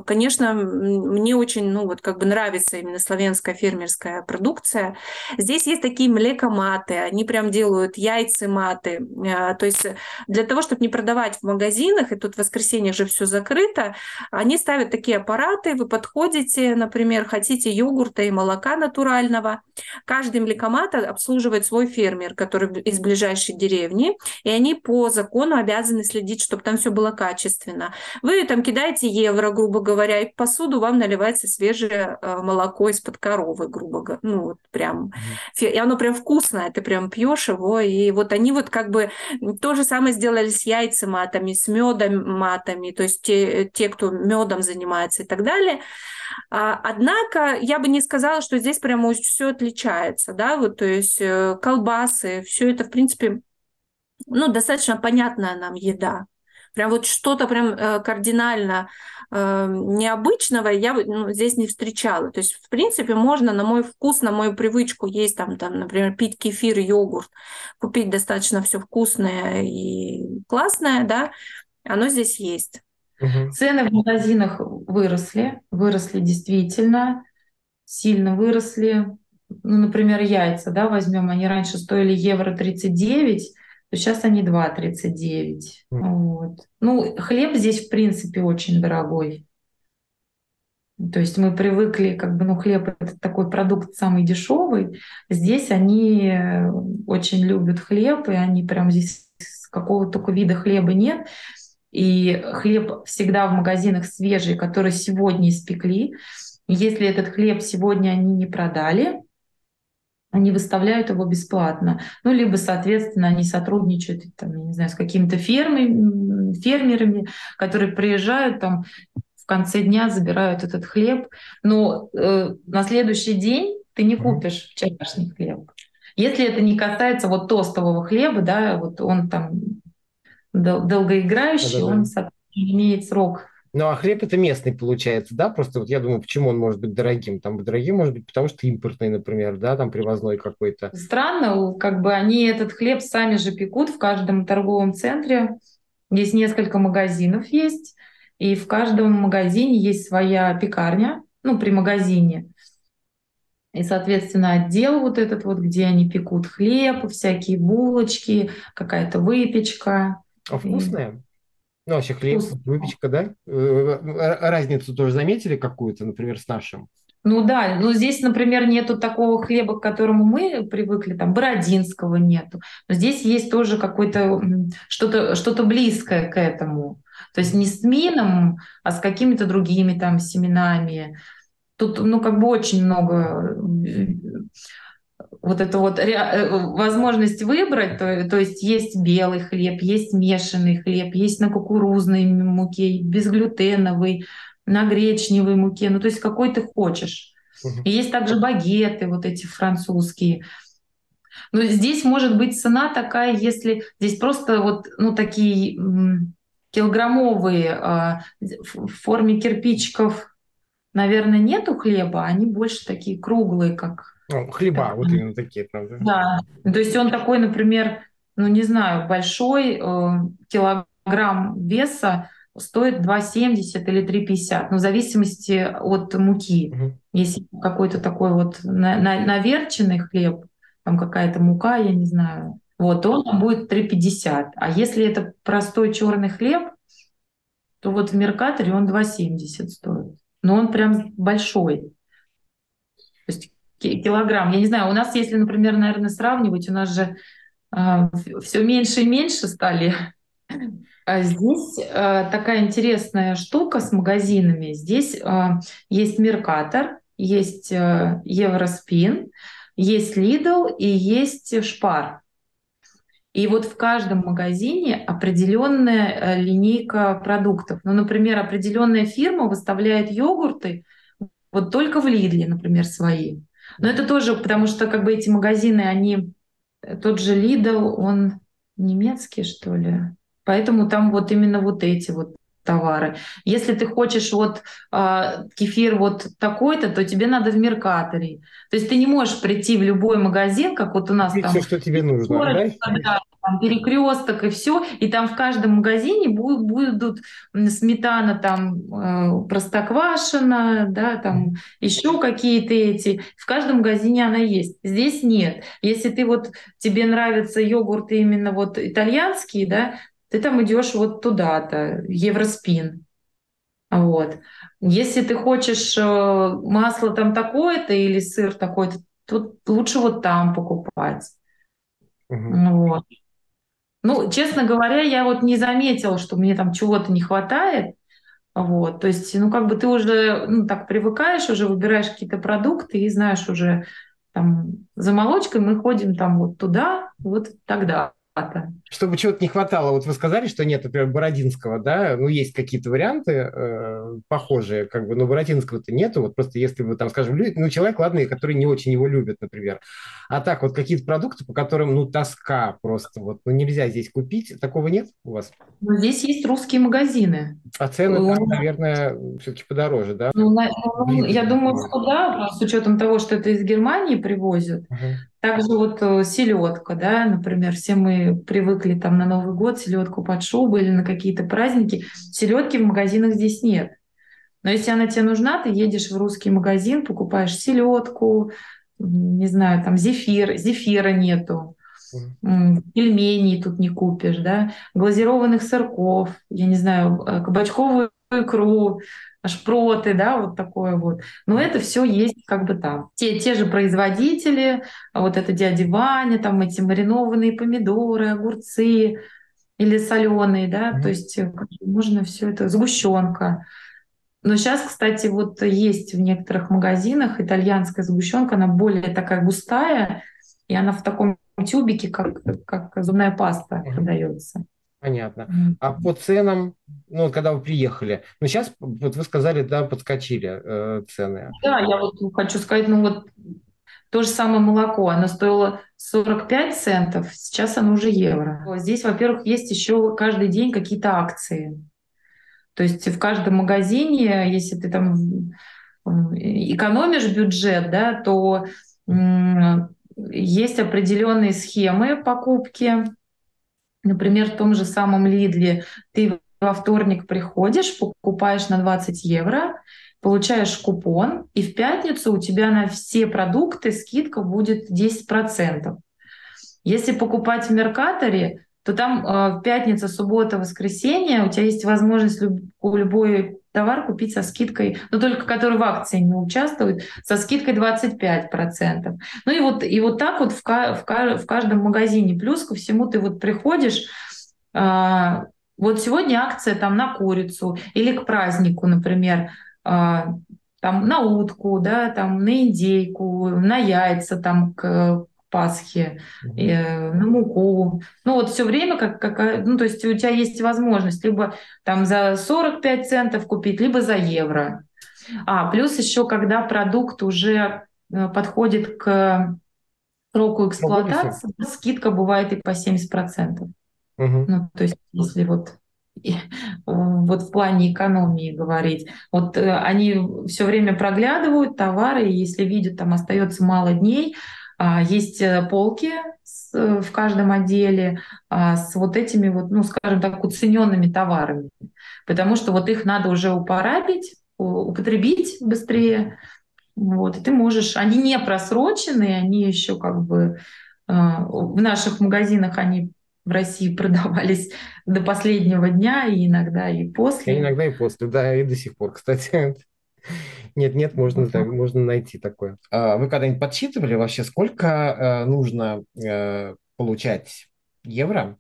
конечно, мне очень, ну вот как бы нравится именно славянская фермерская продукция. Здесь есть такие млекоматы, они прям делают яйца маты. А, то есть для того, чтобы не продавать в магазинах, и тут в воскресенье же все закрыто, они ставят такие аппараты, вы подходите, например, хотите йогурта и молока натурального. Каждый млекомат обслуживает свой фермер, который из ближайшей деревни, и они по закону обязаны следить, чтобы там все было качественно. Вы там кидаете евро, грубо говоря, и посуду вам наливается свежее э, молоко из-под коровы, грубо говоря. Ну, вот прям. И оно прям вкусное, ты прям пьешь его. И вот они вот как бы то же самое сделали с яйцематами, с медом матами, то есть те, те кто медом занимается и так далее. А, однако я бы не сказала, что здесь прямо все отличается, да, вот, то есть э, колбасы, все это, в принципе, ну, достаточно понятная нам еда. Прям вот что-то прям э, кардинально э, необычного я ну, здесь не встречала. То есть, в принципе, можно на мой вкус, на мою привычку есть там, там, например, пить кефир, йогурт, купить достаточно все вкусное и классное, да, оно здесь есть. Угу. Цены в магазинах выросли, выросли действительно, сильно выросли. Ну, например, яйца, да, возьмем, они раньше стоили евро 39, то сейчас они 2,39. Mm. Вот. Ну, хлеб здесь, в принципе, очень дорогой. То есть мы привыкли, как бы, ну, хлеб это такой продукт самый дешевый. Здесь они очень любят хлеб, и они прям здесь какого только вида хлеба нет. И хлеб всегда в магазинах свежий, который сегодня испекли. Если этот хлеб сегодня они не продали, они выставляют его бесплатно. Ну, либо, соответственно, они сотрудничают там, я не знаю, с какими-то фермами, фермерами, которые приезжают там в конце дня, забирают этот хлеб. Но э, на следующий день ты не купишь вчерашний хлеб. Если это не касается вот тостового хлеба, да, вот он там долгоиграющий, да, да, да. он имеет срок ну, а хлеб это местный получается, да? Просто вот я думаю, почему он может быть дорогим? Там дорогим может быть, потому что импортный, например, да, там привозной какой-то. Странно, как бы они этот хлеб сами же пекут в каждом торговом центре. Здесь несколько магазинов есть, и в каждом магазине есть своя пекарня, ну, при магазине. И, соответственно, отдел вот этот вот, где они пекут хлеб, всякие булочки, какая-то выпечка. А вкусная? Ну, вообще хлеб, Вкус. выпечка, да? Э, э, разницу тоже заметили какую-то, например, с нашим? Ну да, но здесь, например, нету такого хлеба, к которому мы привыкли, там, бородинского нету. Но здесь есть тоже какое-то что-то что близкое к этому. То есть не с мином, а с какими-то другими там семенами. Тут, ну, как бы очень много вот эту вот э, возможность выбрать, то, то есть есть белый хлеб, есть смешанный хлеб, есть на кукурузной муке, безглютеновый, на гречневой муке, ну то есть какой ты хочешь. И есть также багеты вот эти французские. Но здесь может быть цена такая, если здесь просто вот ну такие килограммовые а, в форме кирпичиков, наверное, нету хлеба, они больше такие круглые, как ну, хлеба, вот именно такие, правда. Да, то есть он такой, например, ну не знаю, большой э, килограмм веса стоит 2,70 или 3,50, но в зависимости от муки. Угу. Если какой-то такой вот на, на, наверченный хлеб, там какая-то мука, я не знаю, вот он будет 3,50. А если это простой черный хлеб, то вот в Меркаторе он 2,70 стоит. Но он прям большой. То есть килограмм. Я не знаю, у нас, если, например, наверное, сравнивать, у нас же э, а, все меньше и меньше стали. А здесь э, такая интересная штука с магазинами. Здесь э, есть Меркатор, есть э, Евроспин, есть Лидл и есть Шпар. И вот в каждом магазине определенная линейка продуктов. Ну, например, определенная фирма выставляет йогурты вот только в Лидле, например, свои. Но это тоже, потому что как бы эти магазины, они, э, тот же Lidl, он немецкий, что ли. Поэтому там вот именно вот эти вот товары. Если ты хочешь вот э, кефир вот такой-то, то тебе надо в Меркаторе. То есть ты не можешь прийти в любой магазин, как вот у нас Купить там... все, что тебе нужно, да? да? Там перекресток и все, и там в каждом магазине будут, будут сметана там э, простоквашина, да, там еще какие-то эти. В каждом магазине она есть. Здесь нет. Если ты вот тебе нравятся йогурты именно вот итальянские, да, ты там идешь вот туда-то, Евроспин. Вот. Если ты хочешь э, масло там такое-то или сыр такой-то, то лучше вот там покупать. Угу. Вот. Ну, честно говоря, я вот не заметила, что мне там чего-то не хватает. Вот, то есть, ну, как бы ты уже ну, так привыкаешь, уже выбираешь какие-то продукты и знаешь уже, там, за молочкой мы ходим там вот туда, вот тогда формата. Чтобы чего-то не хватало, вот вы сказали, что нет, например, Бородинского, да, ну, есть какие-то варианты э, похожие, как бы, но Бородинского-то нету, вот просто если вы там, скажем, люди, ну, человек, ладно, который не очень его любит, например, а так вот какие-то продукты, по которым, ну, тоска просто, вот, ну, нельзя здесь купить, такого нет у вас? Но здесь есть русские магазины. А цены, ну, там, наверное, все-таки подороже, да? Ну, на, ну, я думаю, что да, с учетом того, что это из Германии привозят. Uh-huh. Также вот э, селедка, да, например, все мы привыкли там на Новый год селедку под шубу или на какие-то праздники. Селедки в магазинах здесь нет. Но если она тебе нужна, ты едешь в русский магазин, покупаешь селедку, не знаю, там зефир, зефира нету, пельменей тут не купишь, да, глазированных сырков, я не знаю, э, кабачковую икру, шпроты, да, вот такое вот. Но это все есть как бы там. Те, те же производители, вот это дядя Ваня, там эти маринованные помидоры, огурцы или соленые, да, mm-hmm. то есть э, можно все это, сгущенка. Но сейчас, кстати, вот есть в некоторых магазинах итальянская сгущенка, она более такая густая, и она в таком тюбике, как, как зубная паста mm-hmm. продается. Понятно. А по ценам, ну, когда вы приехали, ну, сейчас, вот вы сказали, да, подскочили э, цены. Да, я вот хочу сказать, ну, вот то же самое молоко, оно стоило 45 центов, сейчас оно уже евро. Здесь, во-первых, есть еще каждый день какие-то акции. То есть в каждом магазине, если ты там экономишь бюджет, да, то есть определенные схемы покупки, Например, в том же самом Лидле ты во вторник приходишь, покупаешь на 20 евро, получаешь купон, и в пятницу у тебя на все продукты скидка будет 10%. Если покупать в Меркаторе, то там э, пятница, суббота, воскресенье у тебя есть возможность люб, любой товар купить со скидкой, но только который в акции не участвует, со скидкой 25%. Ну и вот, и вот так вот в, в, в каждом магазине. Плюс ко всему ты вот приходишь, э, вот сегодня акция там на курицу или к празднику, например, э, там на утку, да, там на индейку, на яйца, там к Пасхи, э, на муку. Ну вот все время, как, как, ну то есть у тебя есть возможность либо там за 45 центов купить, либо за евро. А, плюс еще, когда продукт уже э, подходит к сроку эксплуатации, скидка бывает и по 70%. Угу. Ну, то есть если вот вот в плане экономии говорить. Вот э, они все время проглядывают товары, и если видят, там остается мало дней, есть э, полки э, в каждом отделе а, с вот этими вот, ну, скажем так, уцененными товарами, потому что вот их надо уже упорабить, употребить быстрее. Вот, и ты можешь, они не просроченные, они еще как бы а, в наших магазинах они в России продавались до последнего дня и иногда и после. И иногда и после, да, и до сих пор, кстати. Нет, нет, можно, uh можно найти такое. А вы когда-нибудь подсчитывали вообще, сколько э, нужно э, получать евро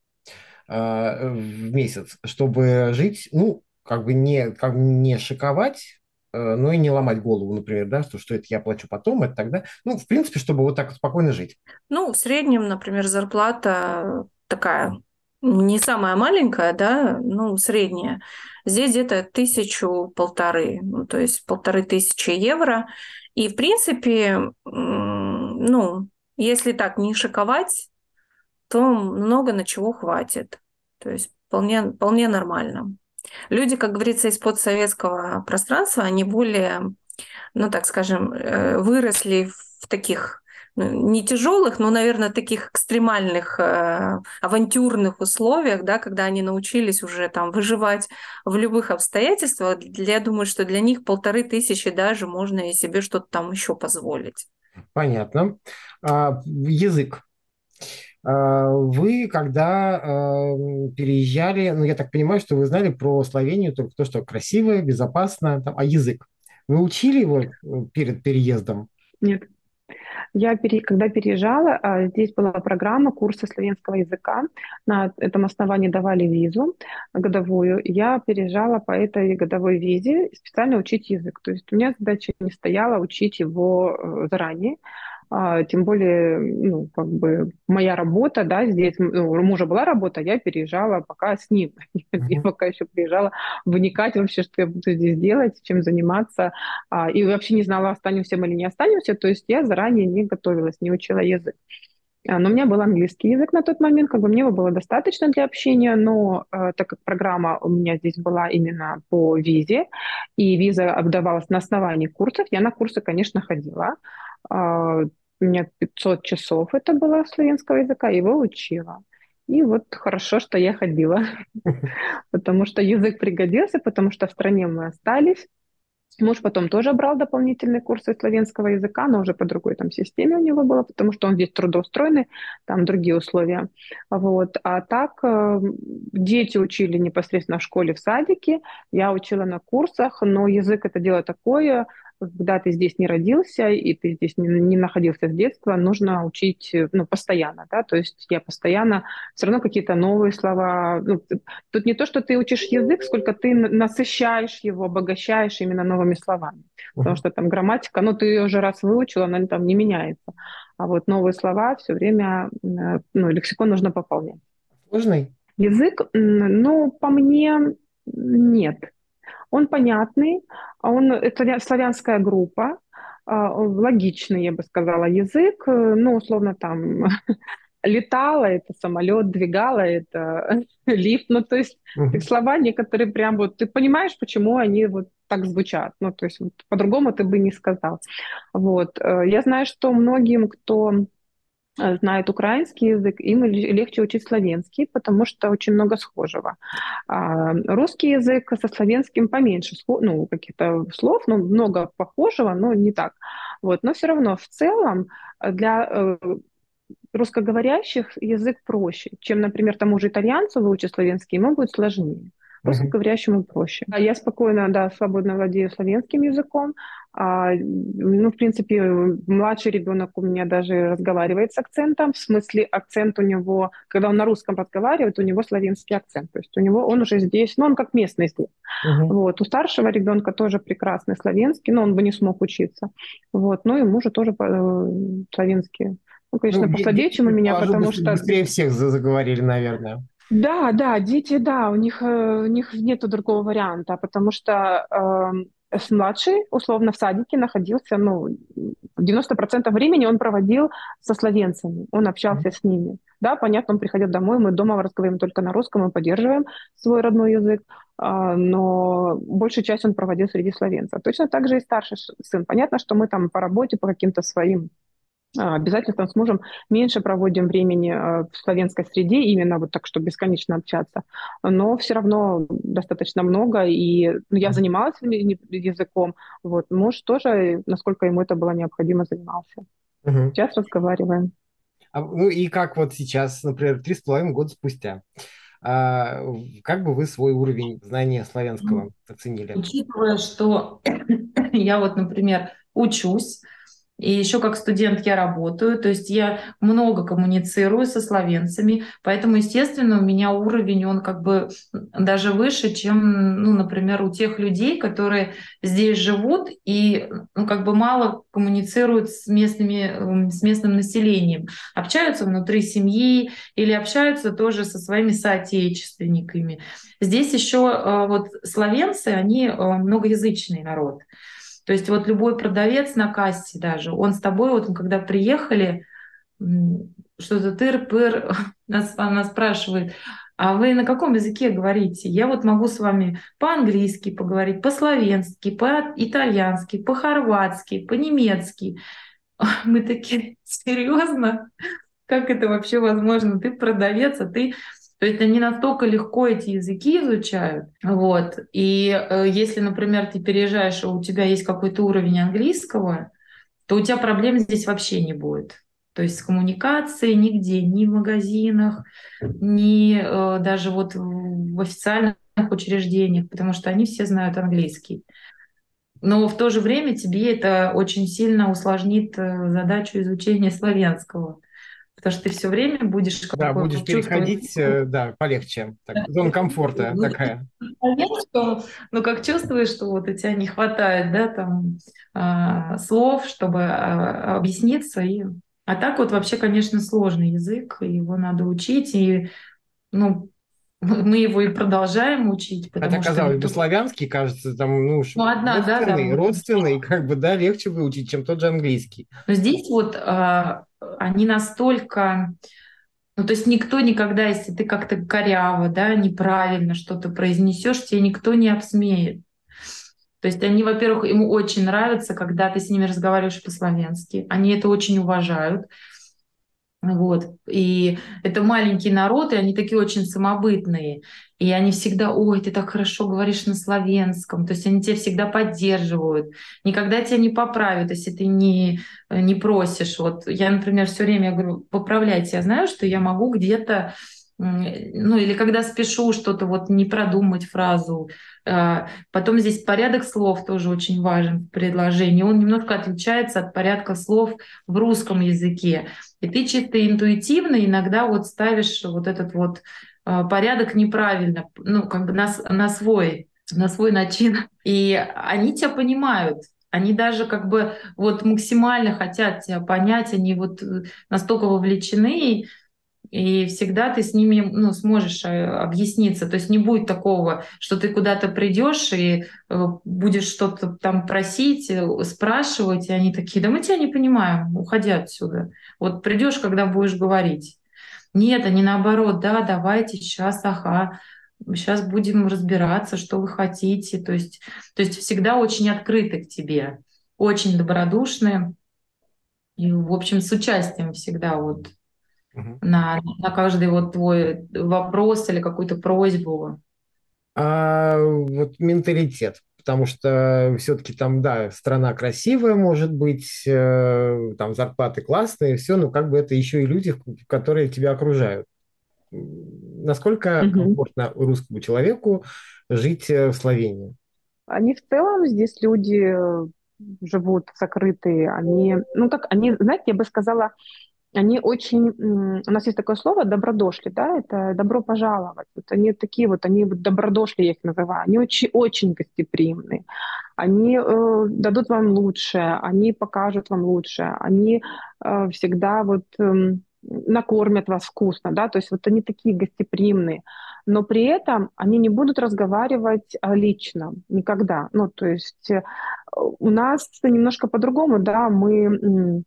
э, в месяц, чтобы жить, ну, как бы не, как не шиковать, ну и не ломать голову, например, да, что, что это я плачу потом, это тогда. Ну, в принципе, чтобы вот так спокойно жить. Ну, в среднем, например, зарплата такая не самая маленькая, да, ну, средняя. Здесь где-то тысячу полторы, ну, то есть полторы тысячи евро. И, в принципе, ну, если так не шиковать, то много на чего хватит. То есть вполне, вполне нормально. Люди, как говорится, из подсоветского пространства, они более, ну так скажем, э, выросли в таких не тяжелых, но, наверное, таких экстремальных, э, авантюрных условиях, да, когда они научились уже там выживать в любых обстоятельствах, я думаю, что для них полторы тысячи даже можно и себе что-то там еще позволить. Понятно. А, язык. А, вы, когда а, переезжали, ну, я так понимаю, что вы знали про Словению только то, что красивое, безопасно, там, а язык? Вы учили его э, перед переездом? Нет. Я, пере... когда переезжала, а, здесь была программа курса славянского языка. На этом основании давали визу годовую. Я переезжала по этой годовой визе специально учить язык. То есть у меня задача не стояла учить его э, заранее. А, тем более, ну, как бы моя работа, да, здесь, ну, у мужа была работа, я переезжала пока с ним. Uh-huh. Я пока еще приезжала вникать вообще, что я буду здесь делать, чем заниматься. А, и вообще не знала, останемся мы или не останемся. То есть я заранее не готовилась, не учила язык. А, но у меня был английский язык на тот момент, как бы мне его было достаточно для общения, но э, так как программа у меня здесь была именно по визе, и виза обдавалась на основании курсов, я на курсы, конечно, ходила. А, у меня 500 часов это было славянского языка, его учила. И вот хорошо, что я ходила, потому что язык пригодился, потому что в стране мы остались. Муж потом тоже брал дополнительные курсы славянского языка, но уже по другой там системе у него было, потому что он здесь трудоустроенный, там другие условия. Вот. А так э, дети учили непосредственно в школе, в садике, я учила на курсах, но язык это дело такое, когда ты здесь не родился и ты здесь не, не находился с детства, нужно учить ну, постоянно, да, то есть я постоянно все равно какие-то новые слова. Ну, тут не то, что ты учишь язык, сколько ты насыщаешь его, обогащаешь именно новыми словами, потому что там грамматика, ну, ты ее уже раз выучила, она там не меняется, а вот новые слова все время, э, ну, лексикон нужно пополнять. Сложный? Язык, ну, по мне, нет. Он понятный, он, это славянская группа, а, логичный, я бы сказала, язык, ну, условно, там, летала, это самолет, двигала, это лифт, ну, то есть uh-huh. слова некоторые прям вот, ты понимаешь, почему они вот так звучат, ну, то есть вот, по-другому ты бы не сказал. Вот, э, я знаю, что многим, кто Э, знает украинский язык, им легче учить славянский, потому что очень много схожего. А русский язык со славянским поменьше, ну, каких-то слов, но много похожего, но не так. Вот. Но все равно в целом для э, русскоговорящих язык проще, чем, например, тому же итальянцу выучить славянский, ему будет сложнее. Русскоговорящему проще. А я спокойно, да, свободно владею славянским языком. А, ну, в принципе, младший ребенок у меня даже разговаривает с акцентом. В смысле, акцент у него, когда он на русском разговаривает, у него славянский акцент. То есть у него он уже здесь, ну, он как местный здесь. Uh-huh. Вот. У старшего ребенка тоже прекрасный славянский, но он бы не смог учиться. Вот. Ну, ему же тоже э, славянский. Ну, конечно, ну, послабее, чем у меня, потому что... Быстрее всех заговорили, наверное. Да, да, дети, да, у них, э, у них нет другого варианта, потому что э, младший, условно, в садике находился, ну, 90% времени он проводил со словенцами, он общался mm-hmm. с ними. Да, понятно, он приходил домой, мы дома разговариваем только на русском, мы поддерживаем свой родной язык, э, но большую часть он проводил среди словенцев. Точно так же и старший сын. Понятно, что мы там по работе, по каким-то своим обязательно там с мужем меньше проводим времени а, в славянской среде, именно вот так, чтобы бесконечно общаться. Но все равно достаточно много, и ну, я занималась языком, вот, муж тоже, насколько ему это было необходимо, занимался. Угу. Сейчас разговариваем. А, ну и как вот сейчас, например, три с половиной года спустя, а, как бы вы свой уровень знания славянского оценили? Учитывая, что я вот, например, учусь, и еще как студент я работаю, то есть я много коммуницирую со словенцами, поэтому, естественно, у меня уровень, он как бы даже выше, чем, ну, например, у тех людей, которые здесь живут и ну, как бы мало коммуницируют с, местными, эм, с местным населением, общаются внутри семьи или общаются тоже со своими соотечественниками. Здесь еще э, вот словенцы, они э, многоязычный народ. То есть вот любой продавец на кассе даже, он с тобой, вот когда приехали, что-то тыр-пыр, нас, она спрашивает, А вы на каком языке говорите? Я вот могу с вами по-английски поговорить, по-словенски, по-итальянски, по-хорватски, по-немецки. Мы такие, серьезно? Как это вообще возможно? Ты продавец, а ты то есть они настолько легко эти языки изучают. Вот. И э, если, например, ты переезжаешь, а у тебя есть какой-то уровень английского, то у тебя проблем здесь вообще не будет. То есть с коммуникацией нигде, ни в магазинах, ни э, даже вот в официальных учреждениях, потому что они все знают английский. Но в то же время тебе это очень сильно усложнит э, задачу изучения славянского потому что ты все время будешь... Да, будешь переходить, э, да, полегче. Так, зона комфорта ну, такая. Что, ну, как чувствуешь, что вот у тебя не хватает, да, там, э, слов, чтобы э, объясниться. И... А так вот вообще, конечно, сложный язык, его надо учить, и, ну, мы его и продолжаем учить. Потому Это, казалось бы, славянский, кажется, там, ну, ну одна, родственный, да, да. родственный, как бы, да, легче выучить, чем тот же английский. Но здесь вот они настолько... Ну, то есть никто никогда, если ты как-то коряво, да, неправильно что-то произнесешь, тебе никто не обсмеет. То есть они, во-первых, ему очень нравится, когда ты с ними разговариваешь по-славянски. Они это очень уважают. Вот. И это маленький народ, и они такие очень самобытные. И они всегда, ой, ты так хорошо говоришь на славянском. То есть они тебя всегда поддерживают. Никогда тебя не поправят, если ты не, не просишь. Вот я, например, все время говорю, поправляйте. Я знаю, что я могу где-то ну или когда спешу что-то вот не продумать фразу. А, потом здесь порядок слов тоже очень важен в предложении. Он немножко отличается от порядка слов в русском языке. И ты чисто интуитивно иногда вот ставишь вот этот вот а, порядок неправильно, ну как бы на, на свой на свой начин. И они тебя понимают. Они даже как бы вот максимально хотят тебя понять, они вот э, настолько вовлечены, и всегда ты с ними ну, сможешь э, объясниться. То есть не будет такого, что ты куда-то придешь и э, будешь что-то там просить, э, спрашивать, и они такие, да мы тебя не понимаем, уходи отсюда. Вот придешь, когда будешь говорить. Нет, они наоборот, да, давайте сейчас, ага, сейчас будем разбираться, что вы хотите. То есть, то есть всегда очень открыты к тебе, очень добродушные. И, в общем, с участием всегда вот угу. на, на каждый вот твой вопрос или какую-то просьбу? А, вот менталитет, потому что все-таки там, да, страна красивая, может быть, э, там зарплаты классные, все, но как бы это еще и люди, которые тебя окружают. Насколько угу. комфортно русскому человеку жить э, в Словении? Они в целом здесь люди э, живут закрытые, они, ну так, они, знаете, я бы сказала, они очень, у нас есть такое слово добродошли, да, это добро пожаловать. Вот они такие вот, они вот добродошли, я их называю, они очень, очень гостеприимные. Они э, дадут вам лучшее, они покажут вам лучшее, они э, всегда вот э, накормят вас вкусно, да, то есть вот они такие гостеприимные, но при этом они не будут разговаривать лично никогда. Ну, то есть э, у нас немножко по-другому, да, мы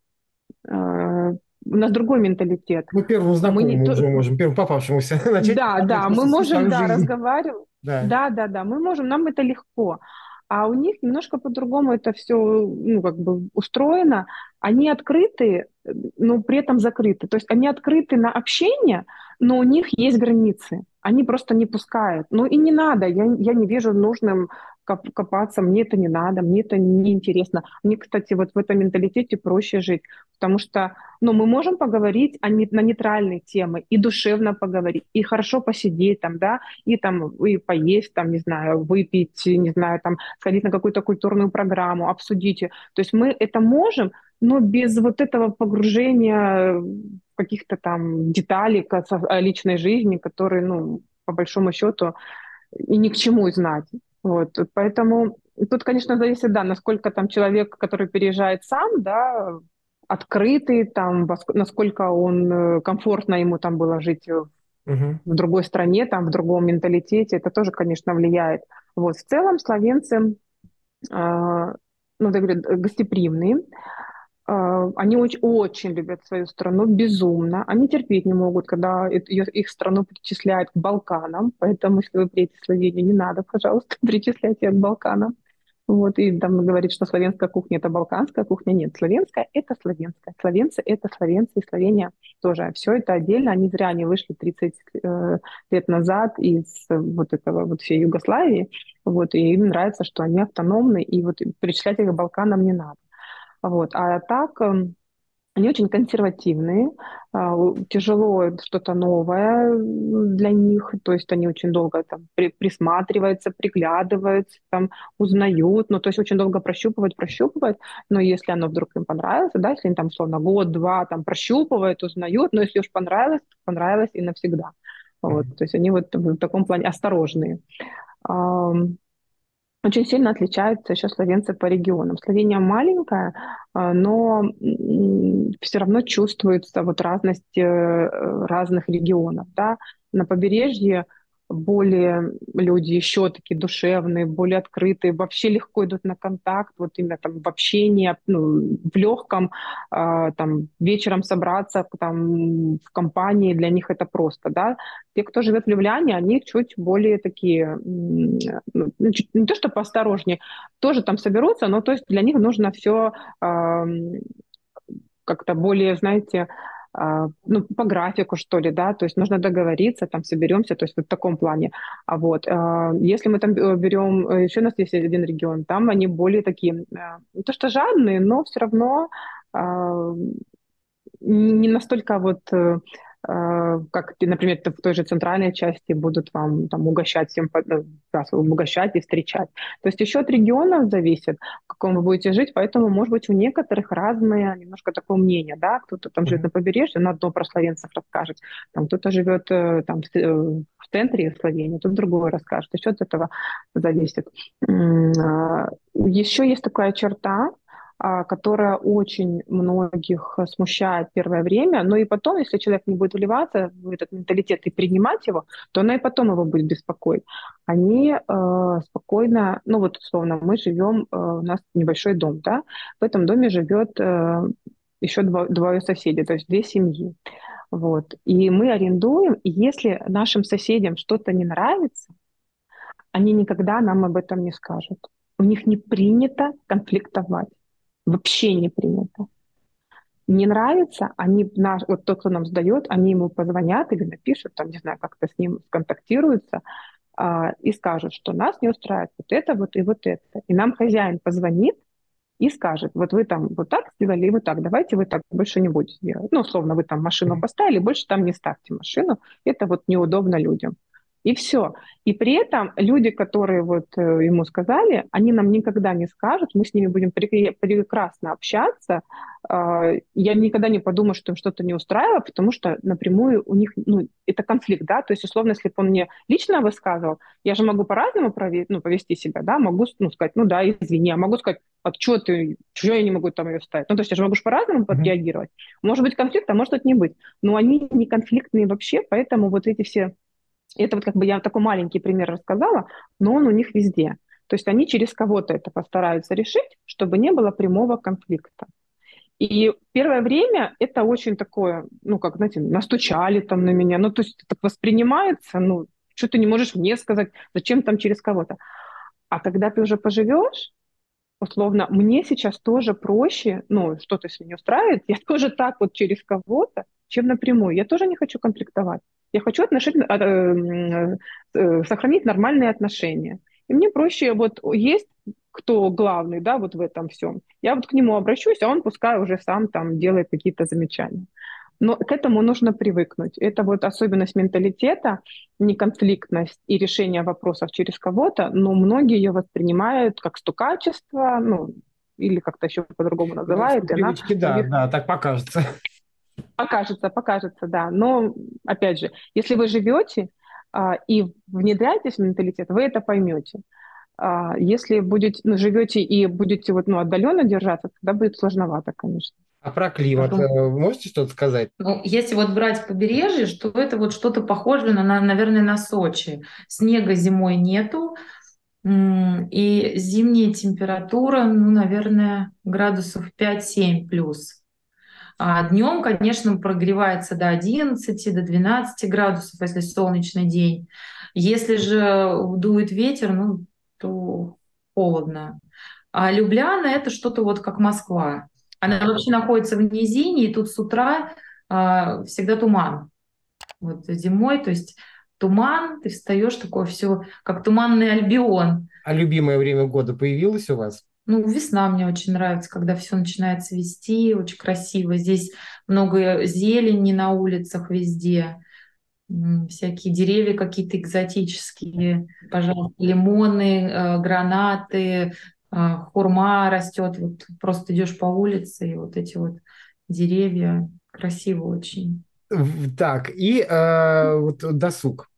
э, у нас другой менталитет. Мы первому знакомому мы не... уже можем, первому попавшемуся начать. Да, да, мы можем, да, разговаривать. Да. да, да, да, мы можем, нам это легко. А у них немножко по-другому это все, ну, как бы устроено. Они открыты, но при этом закрыты. То есть они открыты на общение, но у них есть границы. Они просто не пускают. Ну и не надо. Я, я не вижу нужным копаться, мне это не надо, мне это не интересно. Мне, кстати, вот в этом менталитете проще жить, потому что, ну, мы можем поговорить о, не, на нейтральные темы и душевно поговорить, и хорошо посидеть там, да, и там, и поесть там, не знаю, выпить, не знаю, там, сходить на какую-то культурную программу, обсудить То есть мы это можем, но без вот этого погружения каких-то там деталей личной жизни, которые, ну, по большому счету, и ни к чему знать. Вот, поэтому тут, конечно, зависит, да, насколько там человек, который переезжает сам, да, открытый, там, насколько он э, комфортно ему там было жить в, uh в другой стране, там, в другом менталитете, это тоже, конечно, влияет. Вот, в целом словенцы, э, ну, я говорю, гостеприимные, а, они очень, очень любят свою страну, безумно. Они терпеть не могут, когда их страну причисляют к Балканам. Поэтому, если вы приедете в Словению, не надо, пожалуйста, причислять ее к Балканам. Вот, и там говорит, что славянская кухня – это балканская кухня. Нет, славянская – это славянская. Словенцы – это словенцы, и Словения тоже. Все это отдельно. Они зря не вышли 30 э, лет назад из вот этого вот всей Югославии. Вот, и им нравится, что они автономны, и вот причислять их к Балканам не надо. Вот. А так эм, они очень консервативные, а, тяжело что-то новое для них, то есть они очень долго там присматриваются, приглядываются, там узнают, ну то есть очень долго прощупывают, прощупывают, но если оно вдруг им понравится, да, если они там словно год-два там прощупывают, узнают, но если уж понравилось, понравилось и навсегда. Вот, то есть они вот в таком плане осторожные очень сильно отличаются еще словенцы по регионам. Словения маленькая, а, но все равно чувствуется вот разность э, разных регионов. Да? На побережье более люди еще такие душевные, более открытые, вообще легко идут на контакт, вот именно там в общении, ну, в легком, э, там вечером собраться там в компании, для них это просто, да. Те, кто живет в Любляне, они чуть более такие, ну, ну, чуть, не то что поосторожнее, тоже там соберутся, но то есть для них нужно все э, как-то более, знаете, а, ну, по графику, что ли, да, то есть нужно договориться, там, соберемся, то есть вот в таком плане. А вот, а, если мы там э, берем, э, еще у нас есть один регион, там они более такие, а, не то что жадные, но все равно не настолько вот Э, как, например, в той же центральной части будут вам там угощать всем, да, э, угощать и встречать. То есть еще от регионов зависит, в каком вы будете жить, поэтому, может быть, у некоторых разные немножко такое мнение, да, кто-то там живет на побережье, на одно про словенцев расскажет, там кто-то живет э, там в центре Словении, тут другое расскажет, еще от этого зависит. А, еще есть такая черта, которая очень многих смущает первое время, но и потом, если человек не будет вливаться в этот менталитет и принимать его, то она и потом его будет беспокоить. Они э, спокойно, ну вот условно, мы живем, э, у нас небольшой дом, да, в этом доме живет э, еще два, двое соседей, то есть две семьи. Вот. И мы арендуем, и если нашим соседям что-то не нравится, они никогда нам об этом не скажут. У них не принято конфликтовать. Вообще не принято. Не нравится, они, наш, вот тот, кто нам сдает, они ему позвонят или напишут, там, не знаю, как-то с ним сконтактируются а, и скажут, что нас не устраивает вот это, вот и вот это. И нам хозяин позвонит и скажет, вот вы там вот так сделали, и вот так, давайте вы так больше не будете делать. Ну, условно, вы там машину поставили, больше там не ставьте машину, это вот неудобно людям. И все. И при этом люди, которые вот э, ему сказали, они нам никогда не скажут, мы с ними будем прекрасно общаться. А, я никогда не подумаю, что им что-то не устраивает, потому что напрямую у них, ну, это конфликт, да, то есть, условно, если бы он мне лично высказывал, я же могу по-разному ну, повести себя, да, могу ну, сказать, ну да, извини, а могу сказать, а что ты, что я не могу там ее вставить? Ну, то есть я же могу по-разному mm-hmm. отреагировать. Может быть конфликт, а может быть не быть. Но они не конфликтные вообще, поэтому вот эти все это вот как бы я такой маленький пример рассказала, но он у них везде. То есть они через кого-то это постараются решить, чтобы не было прямого конфликта. И первое время это очень такое, ну, как, знаете, настучали там на меня, ну, то есть это так воспринимается, ну, что ты не можешь мне сказать, зачем там через кого-то. А когда ты уже поживешь, условно, мне сейчас тоже проще, ну, что-то если не устраивает, я тоже так вот через кого-то, чем напрямую. Я тоже не хочу конфликтовать. Я хочу отношения, а, э, э, сохранить нормальные отношения. И мне проще, вот есть кто главный, да, вот в этом всем. Я вот к нему обращусь, а он пускай уже сам там делает какие-то замечания. Но к этому нужно привыкнуть. Это вот особенность менталитета, неконфликтность и решение вопросов через кого-то, но многие ее воспринимают как стукачество, ну, или как-то еще по-другому называют. Ну, привычки, да, да, так покажется. Покажется, покажется, да. Но, опять же, если вы живете а, и внедряетесь в менталитет, вы это поймете. А, если будете, ну, живете и будете вот, ну, отдаленно держаться, тогда будет сложновато, конечно. А про климат Потом... Э, можете что-то сказать? Ну, если вот брать побережье, что это вот что-то похожее, на, наверное, на Сочи. Снега зимой нету, И зимняя температура, ну, наверное, градусов 5-7 плюс. А днем, конечно, прогревается до 11, до 12 градусов, если солнечный день. Если же дует ветер, ну, то холодно. А Любляна — это что-то вот как Москва. Она вообще находится в низине, и тут с утра э, всегда туман. Вот зимой, то есть туман, ты встаешь такое все, как туманный альбион. А любимое время года появилось у вас? Ну, весна мне очень нравится, когда все начинает цвести, очень красиво. Здесь много зелени на улицах везде, всякие деревья какие-то экзотические, пожалуйста, лимоны, э, гранаты, э, хурма растет. Вот просто идешь по улице, и вот эти вот деревья красиво очень. Так, и э, вот досуг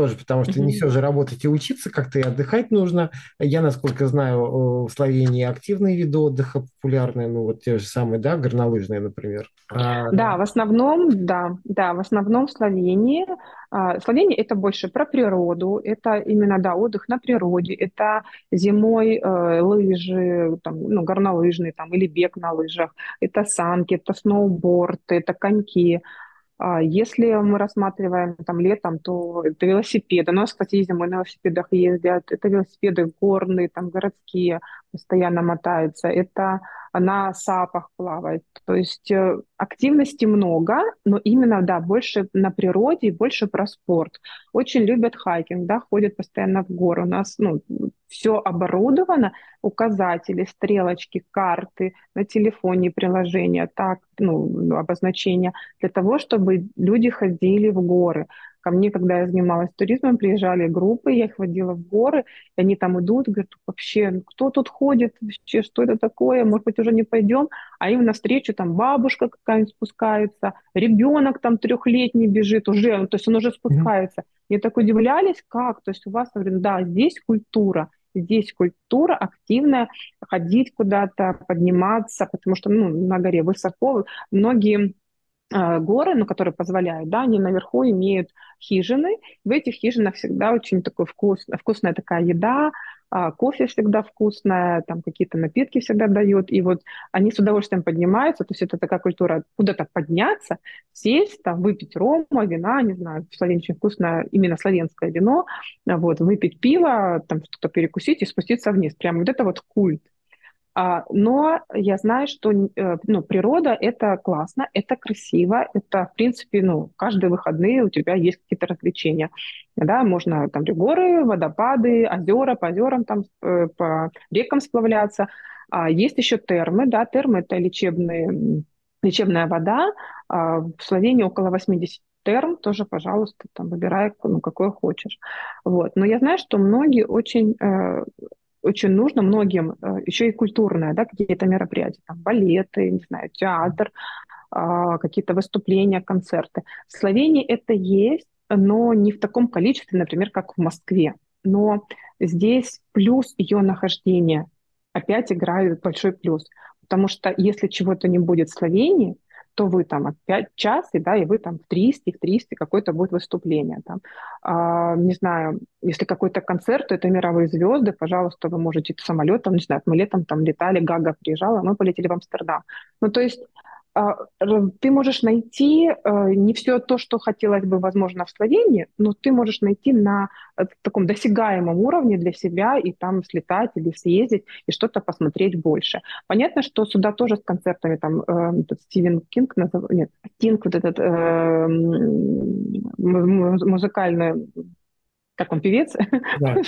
тоже, потому что не все же работать и учиться, как-то и отдыхать нужно. Я, насколько знаю, в Словении активные виды отдыха популярные, ну вот те же самые, да, горнолыжные, например. А, да, в основном, да, да, в основном в Словении. А, Словения это больше про природу, это именно, да, отдых на природе, это зимой э, лыжи, там, ну, горнолыжные там, или бег на лыжах, это санки, это сноуборд, это коньки. А если мы рассматриваем там летом, то это велосипеды. Нас, кстати, зимой на велосипедах ездят. Это велосипеды горные, там городские, постоянно мотаются. Это на сапах плавает. То есть э, активности много, но именно, да, больше на природе и больше про спорт. Очень любят хайкинг, да, ходят постоянно в горы. У нас, ну, все оборудовано, указатели, стрелочки, карты на телефоне, приложения, так, ну, обозначения, для того, чтобы люди ходили в горы. Ко мне, когда я занималась туризмом, приезжали группы, я их водила в горы, и они там идут, говорят, вообще, кто тут ходит, вообще, что это такое, может быть, уже не пойдем, а им навстречу там бабушка какая-нибудь спускается, ребенок там трехлетний бежит уже, ну, то есть он уже спускается. Мне так удивлялись, как, то есть у вас, говорю, да, здесь культура, здесь культура активная, ходить куда-то, подниматься, потому что ну, на горе высоко. Многие горы, ну, которые позволяют, да, они наверху имеют хижины. В этих хижинах всегда очень такой вкус, вкусная такая еда, а, кофе всегда вкусное, там какие-то напитки всегда дают, и вот они с удовольствием поднимаются, то есть это такая культура куда-то подняться, сесть, там, выпить рома, вина, не знаю, в Словении очень вкусное именно славянское вино, вот, выпить пиво, там что-то перекусить и спуститься вниз. Прям вот это вот культ. А, но я знаю, что э, ну, природа — это классно, это красиво, это, в принципе, ну, каждые выходные у тебя есть какие-то развлечения. Да, можно там горы, водопады, озера, по озерам, там, э, по рекам сплавляться. А есть еще термы, да, термы — это лечебные, лечебная вода. А в Словении около 80 терм, тоже, пожалуйста, там, выбирай, ну, какой хочешь. Вот. Но я знаю, что многие очень э, очень нужно многим э, еще и культурное, да, какие-то мероприятия, там, балеты, не знаю, театр, а, какие-то выступления, концерты. В Словении это есть, но не в таком количестве, например, как в Москве. Но здесь плюс ее нахождения опять играет большой плюс. Потому что если чего-то не будет в Словении, то вы там опять час, и, да, и вы там в 300, в 300 какое-то будет выступление. Там. А, не знаю, если какой-то концерт, то это мировые звезды, пожалуйста, вы можете самолетом, не знаю, мы летом там летали, Гага приезжала, мы полетели в Амстердам. Ну, то есть ты можешь найти э, не все то, что хотелось бы, возможно, в Словении, но ты можешь найти на э, таком досягаемом уровне для себя и там слетать или съездить и что-то посмотреть больше. Понятно, что сюда тоже с концертами там э, Стивен Кинг, нет, Кинг вот этот э, музыкальный как он, певец? Да.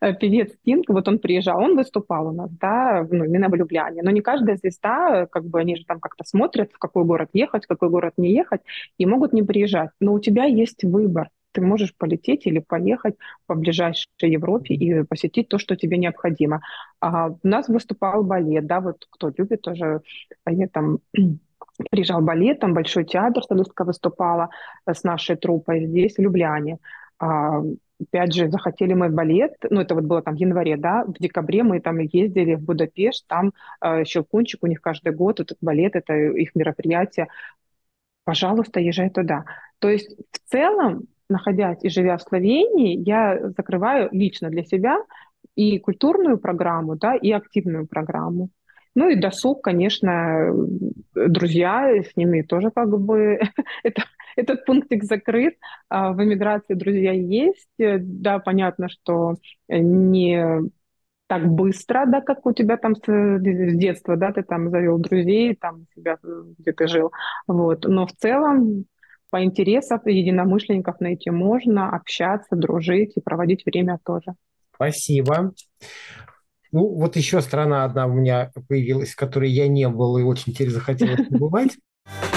Э, певец Кинг, вот он приезжал, он выступал у нас, да, ну, именно в Любляне. Но не каждая звезда, как бы они же там как-то смотрят, в какой город ехать, в какой город не ехать, и могут не приезжать. Но у тебя есть выбор. Ты можешь полететь или поехать по ближайшей Европе и посетить то, что тебе необходимо. А у нас выступал балет, да, вот кто любит тоже, они там приезжал балет, там Большой театр, солистка выступала с нашей труппой здесь, в Любляне. А, опять же, захотели мы балет, ну, это вот было там в январе, да, в декабре мы там ездили в Будапешт, там э, Щелкунчик, у них каждый год этот балет, это их мероприятие. Пожалуйста, езжай туда. То есть в целом находясь и живя в Словении, я закрываю лично для себя и культурную программу, да, и активную программу. Ну и досуг, конечно, друзья, с ними тоже как бы это, этот пунктик закрыт. А в эмиграции друзья есть. Да, понятно, что не так быстро, да, как у тебя там с, с детства, да, ты там завел друзей, там себя где ты жил, вот. Но в целом по интересам единомышленников найти можно, общаться, дружить и проводить время тоже. Спасибо. Ну, вот еще страна одна у меня появилась, в которой я не был и очень теперь захотелось побывать.